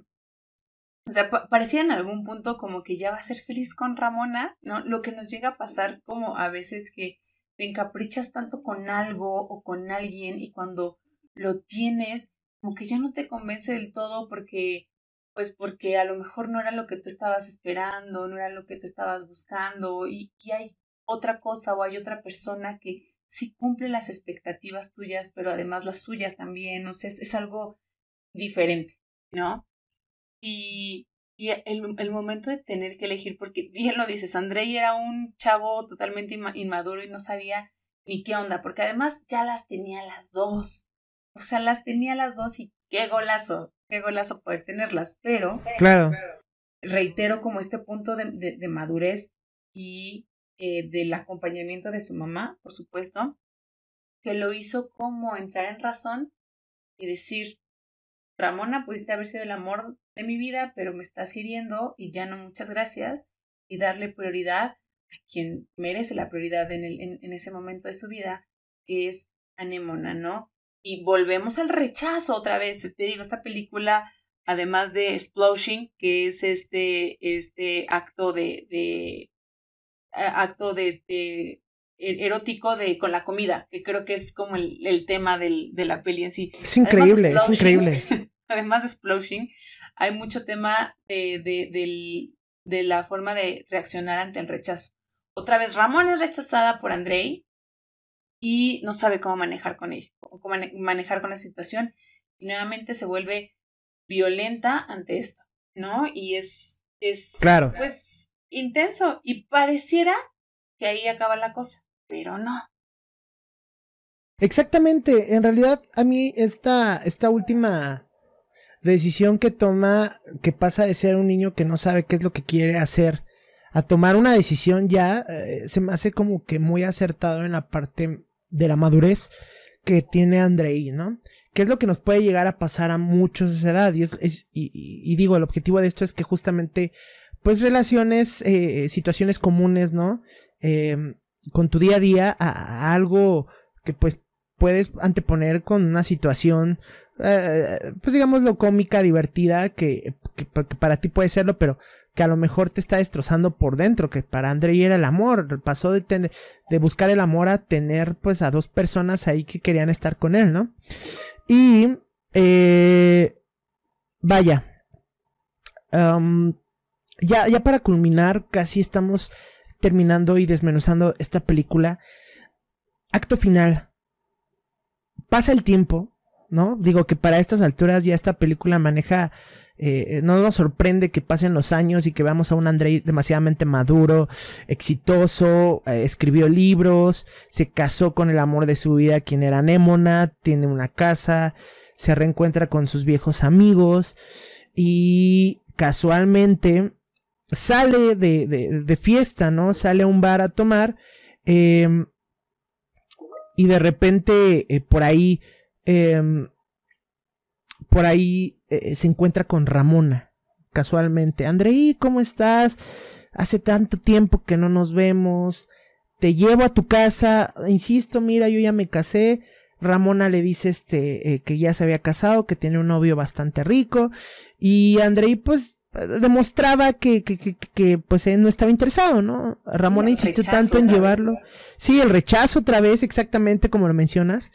S2: o sea, parecía en algún punto como que ya va a ser feliz con Ramona, ¿no? Lo que nos llega a pasar como a veces que te encaprichas tanto con algo o con alguien y cuando lo tienes, como que ya no te convence del todo porque, pues porque a lo mejor no era lo que tú estabas esperando, no era lo que tú estabas buscando y, y hay otra cosa o hay otra persona que sí cumple las expectativas tuyas, pero además las suyas también, no sé, es, algo diferente, ¿no? Y, y el, el, momento de tener que elegir, porque bien lo dices, Andrei era un chavo totalmente inmaduro y no sabía ni qué onda, porque además ya las tenía las dos, o sea, las tenía las dos y qué golazo, qué golazo poder tenerlas, pero,
S1: claro,
S2: reitero como este punto de, de madurez y eh, del acompañamiento de su mamá, por supuesto, que lo hizo como entrar en razón y decir, Ramona, pudiste haber sido el amor de mi vida, pero me estás hiriendo y ya no muchas gracias, y darle prioridad a quien merece la prioridad en, el, en, ese momento de su vida, que es Anemona, ¿no? Y volvemos al rechazo otra vez. Te digo, esta película, además de Explosion, que es este, este acto de acto de, e, erótico de con la comida, que creo que es como el, el tema del, de la peli en sí.
S1: Es increíble, es increíble. [laughs]
S2: Además de Explosion, hay mucho tema de, de, del, de la forma de reaccionar ante el rechazo. Otra vez, Ramón es rechazada por Andrei y no sabe cómo manejar con ella, cómo manejar con la situación y nuevamente se vuelve violenta ante esto, ¿no? Y es, es
S1: claro.
S2: pues intenso y pareciera que ahí acaba la cosa, pero no.
S1: Exactamente, en realidad a mí esta, esta última decisión que toma, que pasa de ser un niño que no sabe qué es lo que quiere hacer, a tomar una decisión ya, eh, se me hace como que muy acertado en la parte de la madurez que tiene Andrei, ¿no? Que es lo que nos puede llegar a pasar a muchos de esa edad. Y, es, y digo, el objetivo de esto es que justamente pues relaciones, eh, situaciones comunes, ¿no? Em, con tu día a día a, algo que pues puedes anteponer con una situación, eh, pues digamos lo cómica, divertida, que, para ti puede serlo, pero que a lo mejor te está destrozando por dentro, que para André era el amor, pasó de, tener, de buscar el amor a tener pues a dos personas ahí que querían estar con él, ¿no? Y, eh, vaya, ya, ya para culminar, casi estamos terminando y desmenuzando esta película. Acto final. Pasa el tiempo, ¿no? Digo que para estas alturas ya esta película maneja. Eh, no nos sorprende que pasen los años y que veamos a un Andrei demasiadamente maduro, exitoso, eh, escribió libros, se casó con el amor de su vida, quien era Némona, tiene una casa, se reencuentra con sus viejos amigos y casualmente sale de, de, fiesta, ¿no? Sale a un bar a tomar. Em, y de repente eh, por ahí. Em, por ahí eh, se encuentra con Ramona. Casualmente. Andrei, ¿cómo estás? Hace tanto tiempo que no nos vemos. Te llevo a tu casa. Insisto, mira, yo ya me casé. Ramona le dice este eh, que ya se había casado, que tiene un novio bastante rico. Y Andrei, pues, demostraba que, que, que, que, pues él no estaba interesado, ¿no? Ramona insistió tanto en llevarlo. Sí, el rechazo otra vez, exactamente como lo mencionas.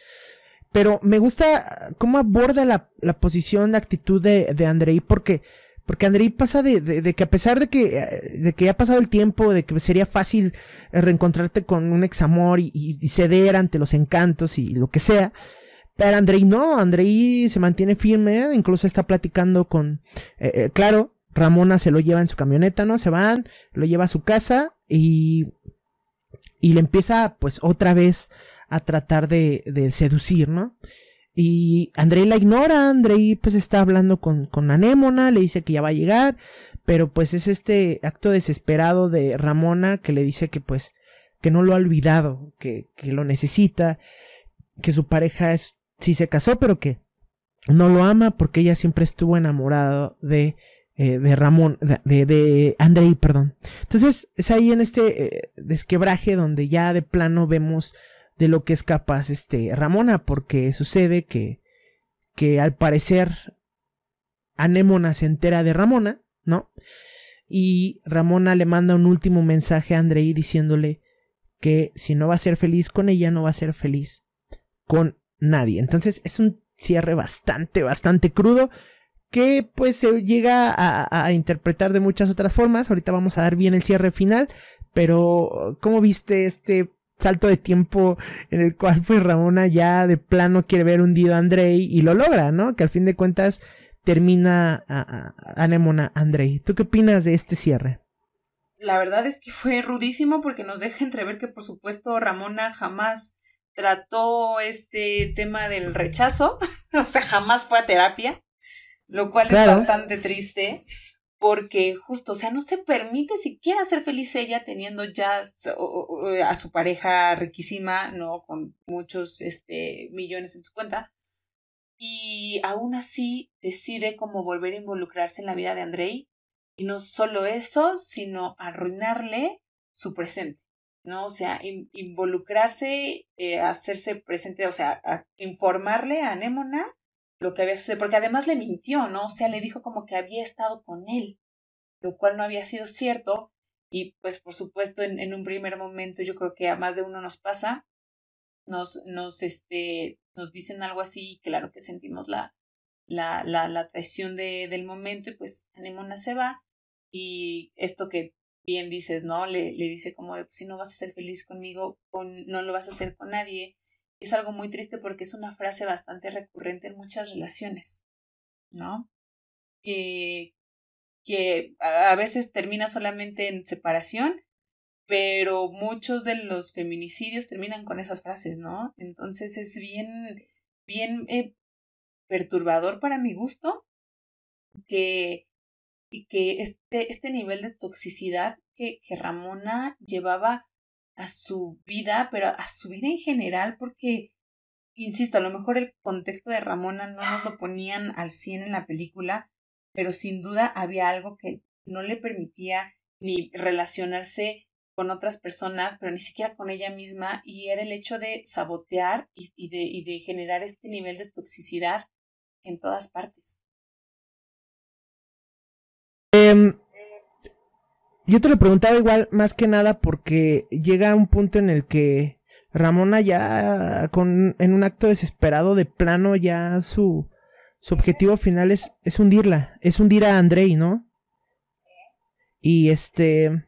S1: Pero me gusta cómo aborda la, la posición, la actitud de, de Andrei, porque, porque Andrei pasa de, de, que a pesar de que, de que ha pasado el tiempo, de que sería fácil reencontrarte con un examor y, y ceder ante los encantos y lo que sea, pero Andrei no, Andrei se mantiene firme, incluso está platicando con, eh, eh, claro, Ramona se lo lleva en su camioneta, ¿no? Se van, lo lleva a su casa y, y le empieza pues otra vez a tratar de, seducir, ¿no? Y Andrei la ignora, Andrei pues está hablando con, con Anémona, le dice que ya va a llegar, pero pues es este acto desesperado de Ramona que le dice que pues que no lo ha olvidado, que, que lo necesita, que su pareja es, sí se casó, pero que no lo ama porque ella siempre estuvo enamorada de, eh, de Ramón, de, de Andrei, perdón. Entonces es ahí en este eh, desquebraje donde ya de plano vemos de lo que es capaz este Ramona, porque sucede que, que al parecer Anémona se entera de Ramona, ¿no? Y Ramona le manda un último mensaje a Andrei diciéndole que si no va a ser feliz con ella, no va a ser feliz con nadie. Entonces es un cierre bastante, bastante crudo que pues se llega a, interpretar de muchas otras formas. Ahorita vamos a dar bien el cierre final, pero ¿cómo viste este salto de tiempo en el cual pues Ramona ya de plano quiere ver hundido a Andrei y lo logra, ¿no? Que al fin de cuentas termina a, Anemona Andrei. ¿Tú qué opinas de este cierre?
S2: La verdad es que fue rudísimo porque nos deja entrever que por supuesto Ramona jamás trató este tema del rechazo, [laughs] o sea, jamás fue a terapia, lo cual es bastante triste porque justo, o sea, no se permite siquiera ser feliz ella teniendo ya a su pareja riquísima, ¿no? Con muchos este, millones en su cuenta. Y aún así decide como volver a involucrarse en la vida de Andrei. Y no solo eso, sino arruinarle su presente, ¿no? O sea, involucrarse, eh, hacerse presente, o sea, informarle a Anémona lo que había sucedido, porque además le mintió, ¿no? O sea, le dijo como que había estado con él, lo cual no había sido cierto. Y pues por supuesto en, en un primer momento yo creo que a más de uno nos pasa, nos, nos, este, nos dicen algo así, claro que sentimos la, la, la, la traición de, del momento y pues Anemona se va y esto que bien dices, ¿no? Le, le dice como de, pues, si no vas a ser feliz conmigo, con, no lo vas a hacer con nadie es algo muy triste porque es una frase bastante recurrente en muchas relaciones, ¿no? Que, que a veces termina solamente en separación, pero muchos de los feminicidios terminan con esas frases, ¿no? Entonces es bien, bien eh, perturbador para mi gusto que, que este, este nivel de toxicidad que, que Ramona llevaba a su vida, pero a su vida en general, porque, insisto, a lo mejor el contexto de Ramona no nos lo ponían al 100 en la película, pero sin duda había algo que no le permitía ni relacionarse con otras personas, pero ni siquiera con ella misma, y era el hecho de sabotear y, de, y de generar este nivel de toxicidad en todas partes.
S1: Em, yo te lo preguntaba igual más que nada porque llega un punto en el que Ramona ya con en un acto desesperado de plano ya su su objetivo final es, es hundirla, es hundir a Andrei, ¿no? Y este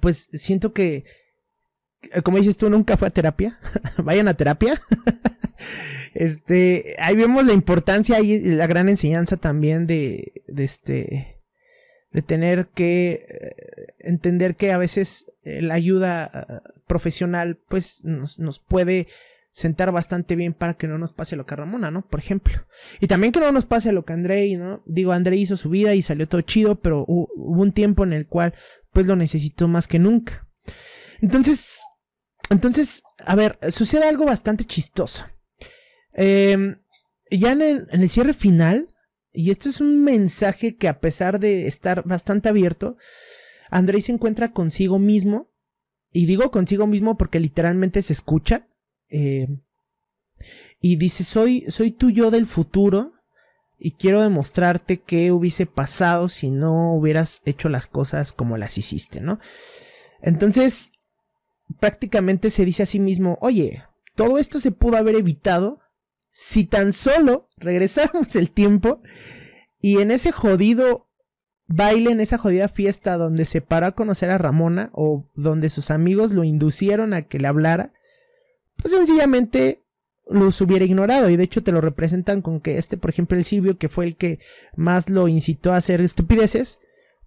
S1: pues siento que como dices tú nunca fue a terapia. [laughs] Vayan a terapia. [laughs] este, ahí vemos la importancia y la gran enseñanza también de de este de tener que eh, entender que a veces eh, la ayuda eh, profesional pues nos, nos, puede sentar bastante bien para que no nos pase lo que a Ramona, ¿no? Por ejemplo. Y también que no nos pase lo que Andrei, ¿no? Digo, Andrei hizo su vida y salió todo chido, pero hubo un tiempo en el cual pues lo necesitó más que nunca. Entonces, entonces, a ver, sucede algo bastante chistoso. Eh, ya en el cierre final, y esto es un mensaje que a pesar de estar bastante abierto, Andrei se encuentra consigo mismo. Y digo consigo mismo porque literalmente se escucha. Eh, y dice, soy, soy yo del futuro. Y quiero demostrarte qué hubiese pasado si no hubieras hecho las cosas como las hiciste, ¿no? Entonces, prácticamente se dice a sí mismo, oye, todo esto se pudo haber evitado si tan solo regresamos el tiempo y en ese jodido baile, en esa jodida fiesta donde se paró a conocer a Ramona o donde sus amigos lo inducieron a que le hablara, pues sencillamente los hubiera ignorado. Y de hecho te lo representan con que este, por ejemplo, el Silvio, que fue el que más lo incitó a hacer estupideces,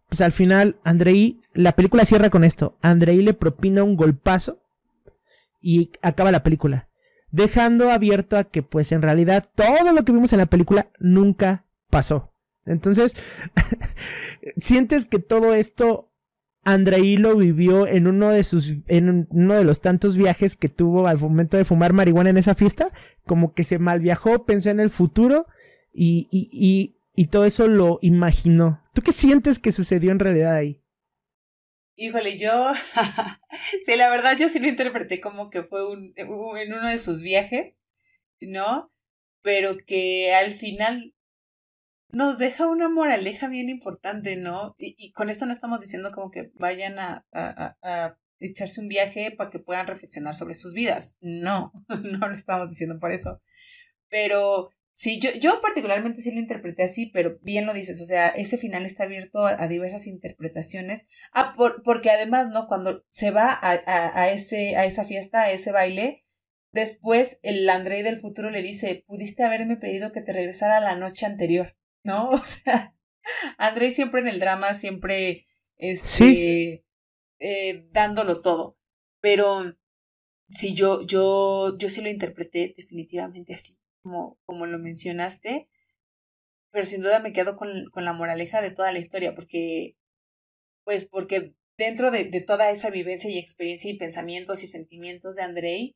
S1: pues al final Andrei, la película cierra con esto, Andrei le propina un golpazo y acaba la película dejando abierto a que pues en realidad todo lo que vimos en la película nunca pasó. Entonces, [laughs] sientes que todo esto Andrei lo vivió en uno de sus, en uno de los tantos viajes que tuvo al momento de fumar marihuana en esa fiesta, como que se mal viajó, pensó en el futuro y, y, y, y todo eso lo imaginó. ¿Tú qué sientes que sucedió en realidad ahí?
S2: Híjole, yo, [laughs] sí, la verdad yo sí lo interpreté como que fue un, en uno de sus viajes, ¿no? Pero que al final nos deja una moraleja bien importante, ¿no? Y, con esto no estamos diciendo como que vayan a, a, a, echarse un viaje para que puedan reflexionar sobre sus vidas. No, [laughs] no lo estamos diciendo por eso. Pero sí, yo, yo particularmente sí lo interpreté así, pero bien lo dices, o sea, ese final está abierto a, diversas interpretaciones. Ah, por, porque además, ¿no? Cuando se va a, a, a, ese, a esa fiesta, a ese baile, después el André del futuro le dice, pudiste haberme pedido que te regresara la noche anterior. ¿no? [laughs] O sea, André siempre en el drama, siempre este, eh, dándolo todo. Pero sí, yo, yo, yo sí lo interpreté definitivamente así, como, como lo mencionaste. Pero sin duda me quedo con, con la moraleja de toda la historia, porque, pues, porque dentro de, de toda esa vivencia y experiencia y pensamientos y sentimientos de Andrei,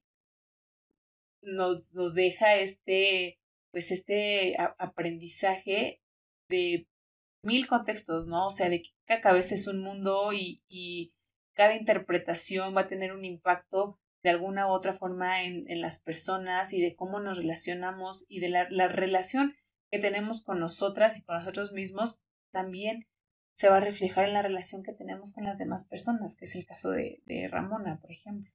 S2: nos, nos deja este, pues este aprendizaje de mil contextos, ¿no? O sea, de que cada cabeza es un mundo y, y cada interpretación va a tener un impacto de alguna u otra forma en, en las personas y de cómo nos relacionamos y de la, la, relación que tenemos con nosotras y con nosotros mismos también se va a reflejar en la relación que tenemos con las demás personas, que es el caso de, de Ramona, por ejemplo.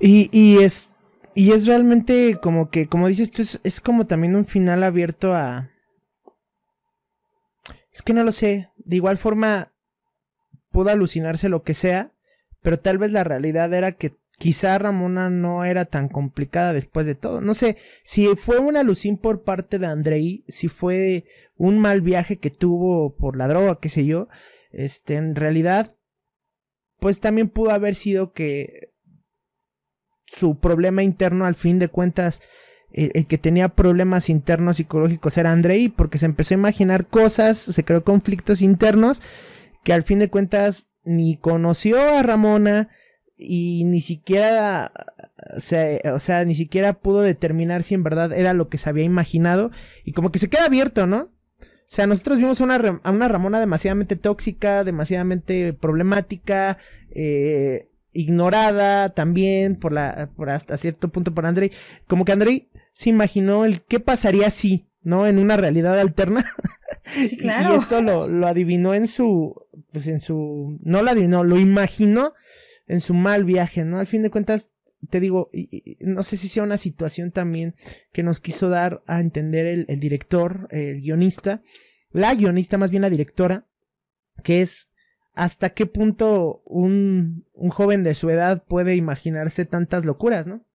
S1: Y, y es y es realmente como que, como dices tú, es, es como también un final abierto a... Es que no lo sé. De igual forma, pudo alucinarse lo que sea, pero tal vez la realidad era que quizá Ramona no era tan complicada después de todo. No sé, si fue una alucin por parte de Andrei, si fue un mal viaje que tuvo por la droga, qué sé yo, este, en realidad, pues también pudo haber sido que su problema interno al fin de cuentas el, que tenía problemas internos psicológicos era Andrei porque se empezó a imaginar cosas, se creó conflictos internos que al fin de cuentas ni conoció a Ramona y ni siquiera se, o sea, ni siquiera pudo determinar si en verdad era lo que se había imaginado y como que se queda abierto, ¿no? O sea, nosotros vimos a una, a una Ramona demasiadamente tóxica, demasiadamente problemática, eh, ignorada también por la por hasta cierto punto por Andrei como que Andrei se imaginó el qué pasaría si no en una realidad alterna
S2: sí, [laughs] claro.
S1: y, esto lo, lo adivinó en su pues en su no lo adivinó lo imaginó en su mal viaje no al fin de cuentas te digo y, y, no sé si sea una situación también que nos quiso dar a entender el, el director el guionista la guionista más bien la directora que es hasta qué punto un, un joven de su edad puede imaginarse tantas locuras, ¿no?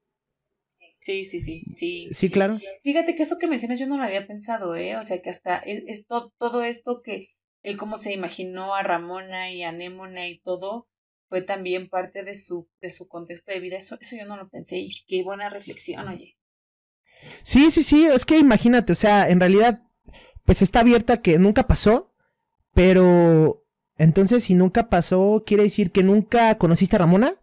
S2: Sí, sí, sí, sí.
S1: Sí, claro.
S2: Fíjate que eso que mencionas yo no lo había pensado, ¿eh? O sea, que hasta es, todo esto que él cómo se imaginó a Ramona y a Némona y todo fue también parte de su de su contexto de vida. Eso eso yo no lo pensé y qué buena reflexión, oye.
S1: Sí, sí, sí, es que imagínate, o sea, en realidad pues está abierta que nunca pasó, pero entonces, si nunca pasó, quiere decir que nunca conociste a Ramona.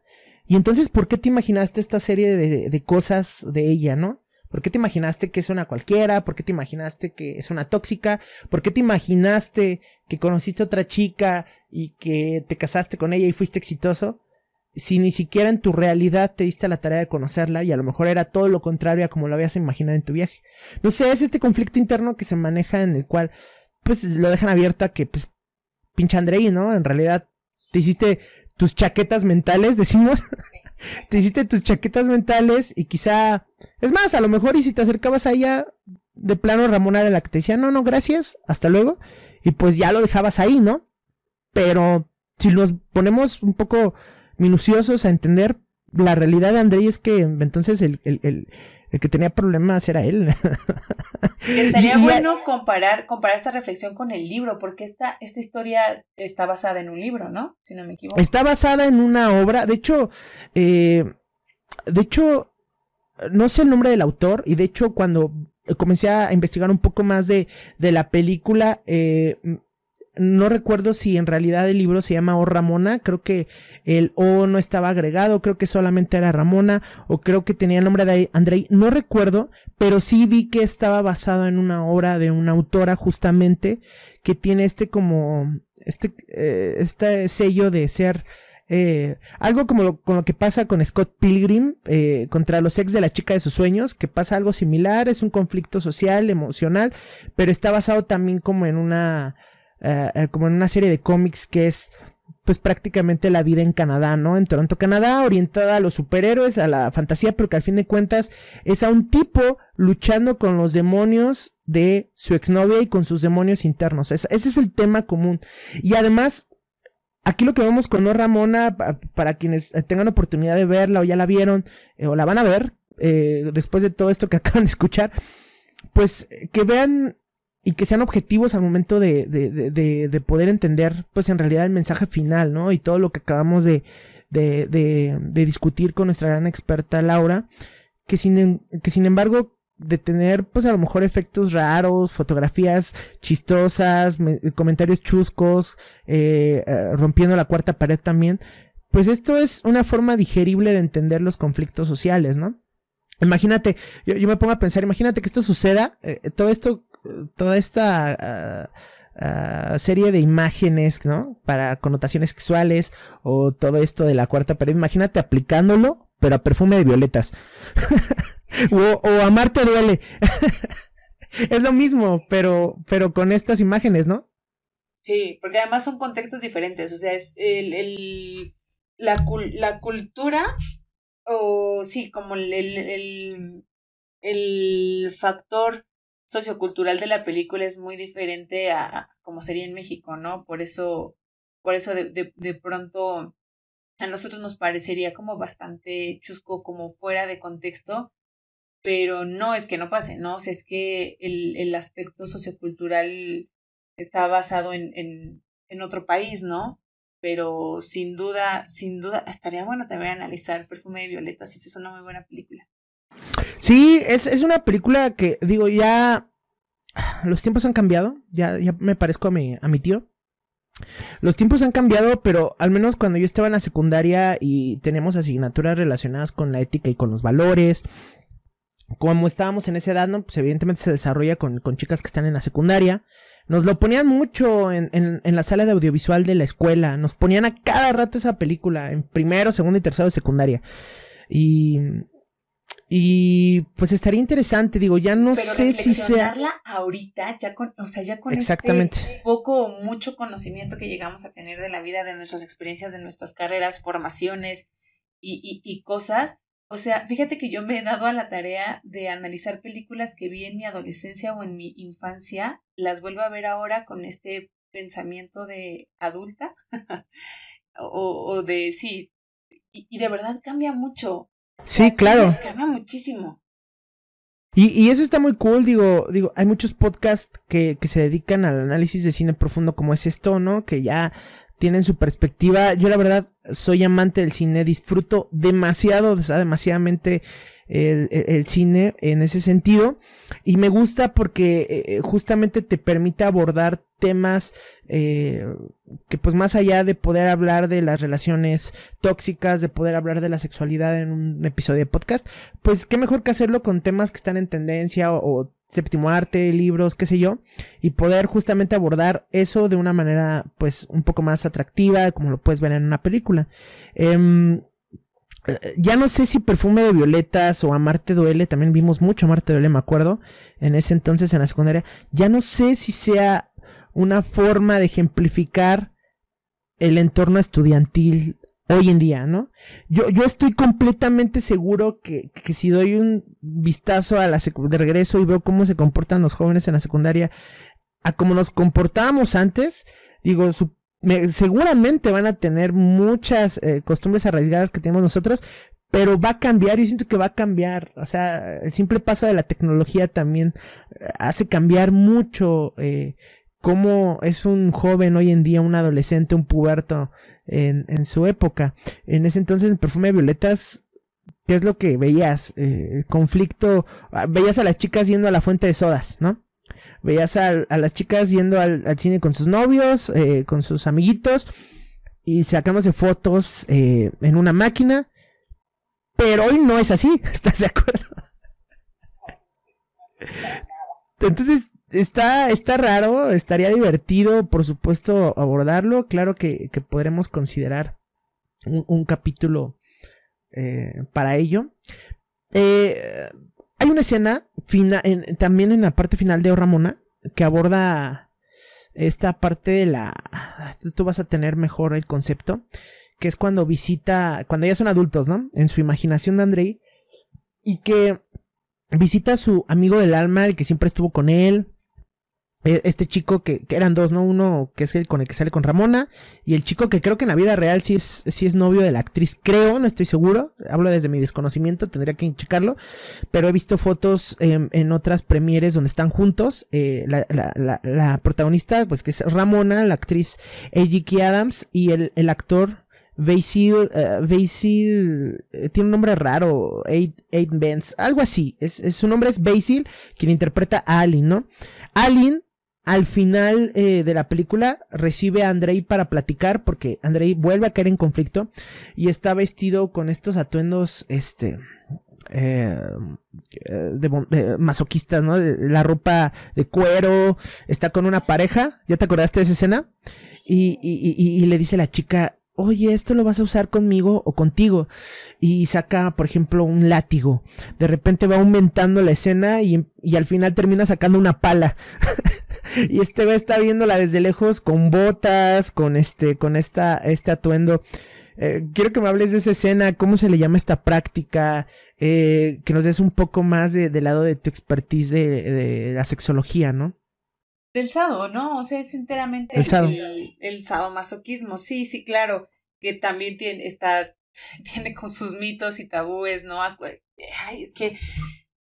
S1: Y entonces, ¿por qué te imaginaste esta serie de, de, cosas de ella, no? ¿Por qué te imaginaste que es una cualquiera? ¿Por qué te imaginaste que es una tóxica? ¿Por qué te imaginaste que conociste a otra chica y que te casaste con ella y fuiste exitoso? Si ni siquiera en tu realidad te diste la tarea de conocerla y a lo mejor era todo lo contrario a como lo habías imaginado en tu viaje. No sé, es este conflicto interno que se maneja en el cual pues lo dejan abierto a que pues pinche Andrei, ¿no? En realidad te hiciste tus chaquetas mentales, [laughs] decimos. te hiciste tus chaquetas mentales y quizá... Es más, a lo mejor y si te acercabas a ella, de plano Ramona era la que te decía, no, no, gracias, hasta luego. Y pues ya lo dejabas ahí, ¿no? Pero si nos ponemos un poco minuciosos a entender, la realidad de Andrei es que entonces el, el, el, el que tenía problemas era él. [laughs]
S2: Estaría y, bueno y, comparar, comparar esta reflexión con el libro, porque esta, esta historia está basada en un libro, ¿no? Si no me equivoco.
S1: Está basada en una obra, de hecho, eh, de hecho, no sé el nombre del autor y de hecho cuando comencé a investigar un poco más de, de la película, eh, no recuerdo si en realidad el libro se llama O Ramona, creo que el O no estaba agregado, creo que solamente era Ramona, o creo que tenía el nombre de Andrei, no recuerdo, pero sí vi que estaba basado en una obra de una autora justamente que tiene este como, este, eh, este sello de ser eh, algo como con lo que pasa con Scott Pilgrim eh, contra los ex de la chica de sus sueños, que pasa algo similar, es un conflicto social, emocional, pero está basado también como en una eh, eh, como en una serie de cómics que es pues prácticamente la vida en Canadá, ¿no? En Toronto, Canadá, orientada a los superhéroes, a la fantasía, pero que al fin de cuentas es a un tipo luchando con los demonios de su exnovia y con sus demonios internos. ese es el tema común. Y además, aquí lo que vemos con No Ramona, para quienes tengan oportunidad de verla o ya la vieron eh, o la van a ver, después de todo esto que [laughs] acaban de escuchar, pues que vean y que sean objetivos al momento de, de, de, de, poder entender, pues en realidad el mensaje final, ¿no? Y todo lo que acabamos de, de, de, discutir con nuestra gran experta Laura, que sin, que sin embargo, de tener, pues a lo mejor efectos raros, fotografías chistosas, comentarios chuscos, eh, eh, rompiendo la cuarta pared también, pues esto es una forma digerible de entender los conflictos sociales, ¿no? Imagínate, yo, yo me pongo a pensar, imagínate que esto suceda, eh, todo esto toda esta ah, ah, serie de imágenes, ¿no? Para connotaciones sexuales o todo esto de la cuarta pared. Imagínate aplicándolo, pero a perfume de violetas. [laughs] o, o amarte duele. [laughs] es lo mismo, pero, pero con estas imágenes, ¿no?
S2: Sí, porque además son contextos diferentes. O sea, es el, el la, la cultura, o sí, como el, el, el factor sociocultural de la película es muy diferente a como sería en México, ¿no? Por eso, por eso de, de, de pronto a nosotros nos parecería como bastante chusco, como fuera de contexto, pero no es que no pase, ¿no? O sea, es que el, el aspecto sociocultural está basado en, en, en otro país, ¿no? Pero sin duda, sin duda, estaría bueno también analizar Perfume de Violetas, es una muy buena película.
S1: Sí, es, es una película que, digo, ya los tiempos han cambiado, ya, me parezco a mi, a mi tío. Los tiempos han cambiado, pero al menos cuando yo estaba en la secundaria y tenemos asignaturas relacionadas con la ética y con los valores, como estábamos en esa edad, ¿no? Pues evidentemente se desarrolla con, con chicas que están en la secundaria. Nos lo ponían mucho en, en, en, la sala de audiovisual de la escuela. Nos ponían a cada rato esa película, en primero, segundo y tercero de secundaria. Y, y pues estaría interesante, digo, ya no sé si sea.
S2: ahorita, ya con, o sea, ya con
S1: este Exactamente.
S2: Este poco o mucho conocimiento que llegamos a tener de la vida, de nuestras experiencias, de nuestras carreras, formaciones y, y, y cosas. O sea, fíjate que yo me he dado a la tarea de analizar películas que vi en mi adolescencia o en mi infancia, las vuelvo a ver ahora con este pensamiento de adulta [laughs] o, o, de sí, y, y de verdad cambia mucho.
S1: Sí, claro.
S2: Cambia muchísimo.
S1: Y, y, eso está muy cool, digo, digo, hay muchos podcasts que, que se dedican al análisis de cine profundo como es esto, ¿no? Que ya tienen su perspectiva. Yo la verdad soy amante del cine, disfruto demasiado, demasiadamente el, cine en ese sentido. Y me gusta porque eh, justamente te permite abordar temas eh, que pues más allá de poder hablar de las relaciones tóxicas, de poder hablar de la sexualidad en un episodio de podcast, pues qué mejor que hacerlo con temas que están en tendencia o séptimo arte, libros, qué sé yo, y poder justamente abordar eso de una manera pues un poco más atractiva, como lo puedes ver en una película. Eh, ya no sé si perfume de violetas o Amarte duele, también vimos mucho Amarte duele, me acuerdo, en ese entonces en la secundaria. Ya no sé si sea una forma de ejemplificar el entorno estudiantil hoy en día, ¿no? Yo, yo estoy completamente seguro que, que si doy un vistazo a la de regreso y veo cómo se comportan los jóvenes en la secundaria, a cómo nos comportábamos antes, digo, su, me, seguramente van a tener muchas eh, costumbres arraigadas que tenemos nosotros, pero va a cambiar, yo siento que va a cambiar, o sea, el simple paso de la tecnología también eh, hace cambiar mucho eh, cómo es un joven hoy en día, un adolescente, un puberto en, en su época. En ese entonces, el perfume de violetas ¿qué es lo que veías? Eh, conflicto, ah, veías a las chicas yendo a la fuente de sodas, ¿no? Veías a, las chicas yendo al, cine con sus novios, eh, con sus amiguitos, y sacándose fotos eh, en una máquina. Pero hoy no es así, [laughs] ¿estás de acuerdo? Entonces, está, está raro, estaría divertido, por supuesto, abordarlo. Claro que, que podremos considerar un, capítulo eh, para ello. Eh, hay una escena también en la parte final de O Ramona que aborda esta parte de la... Tú vas a tener mejor el concepto, que es cuando visita, cuando ya son adultos, ¿no? En su imaginación de Andrei, y que visita a su amigo del alma, el que siempre estuvo con él, este chico que, eran dos, ¿no? Uno que es el con el que sale con Ramona y el chico que creo que en la vida real sí es, sí es novio de la actriz, creo, no estoy seguro, hablo desde mi desconocimiento, tendría que checarlo, pero he visto fotos en, en otras premieres donde están juntos, eh, la, la, protagonista, pues que es Ramona, la actriz A.G.K. Adams y el, el actor Basil, uh, Basil, eh, tiene un nombre raro, Eight, Eight Benz, algo así, es, es, su nombre es Basil, quien interpreta a Alin, ¿no? Alin al final eh, de la película recibe a Andrei para platicar porque Andrei vuelve a caer en conflicto y está vestido con estos atuendos este eh, de, masoquistas, ¿no? La ropa de cuero, está con una pareja, ¿ya te acordaste de esa escena? Y, y, le dice la chica, oye, esto lo vas a usar conmigo o contigo. Y saca, por ejemplo, un látigo. De repente va aumentando la escena y, y al final termina sacando una pala. [laughs] y este va está viéndola desde lejos con botas, con este, con esta, este atuendo. Eh, quiero que me hables de esa escena, cómo se le llama esta práctica, eh, que nos des un poco más de, del lado de tu expertise de, de la sexología, ¿no?
S2: Del sado, ¿no? O sea, es enteramente el, sado. el, sadomasoquismo. Sí, sí, claro, que también tiene, está, [laughs] tiene con sus mitos y tabúes, ¿no? Ay, es que,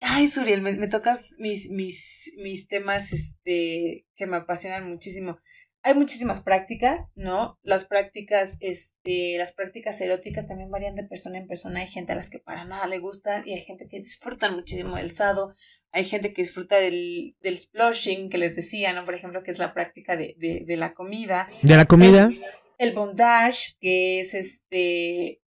S2: ay, Suriel, me, me tocas mis, mis, mis temas, este, que me apasionan muchísimo hay muchísimas prácticas, ¿no? Las prácticas, este, las prácticas eróticas también varían de persona en persona. Hay gente a las que para nada le gustan y hay gente que disfrutan muchísimo del sado. Hay gente que disfruta del, del sploshing que les decía, ¿no? Por ejemplo, que es la práctica de, de, de la comida.
S1: De la comida.
S2: El, bondage, que es este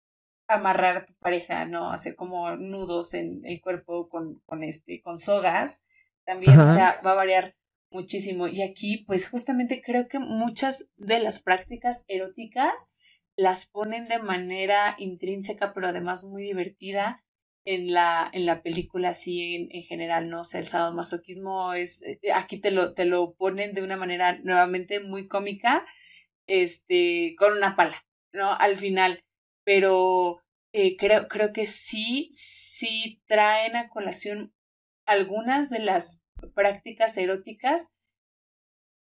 S2: amarrar a tu pareja, ¿no? Hacer como nudos en el cuerpo con, con este, con sogas. También, o sea, va a variar muchísimo. Y aquí, pues justamente creo que muchas de las prácticas eróticas las ponen de manera intrínseca, pero además muy divertida en la, en la película, así en, en general, ¿no? O sea, el sadomasoquismo es, eh, aquí te lo, te lo ponen de una manera nuevamente muy cómica, este, con una pala, ¿no? Al final, pero eh, creo, creo que sí, sí traen a colación algunas de las prácticas eróticas,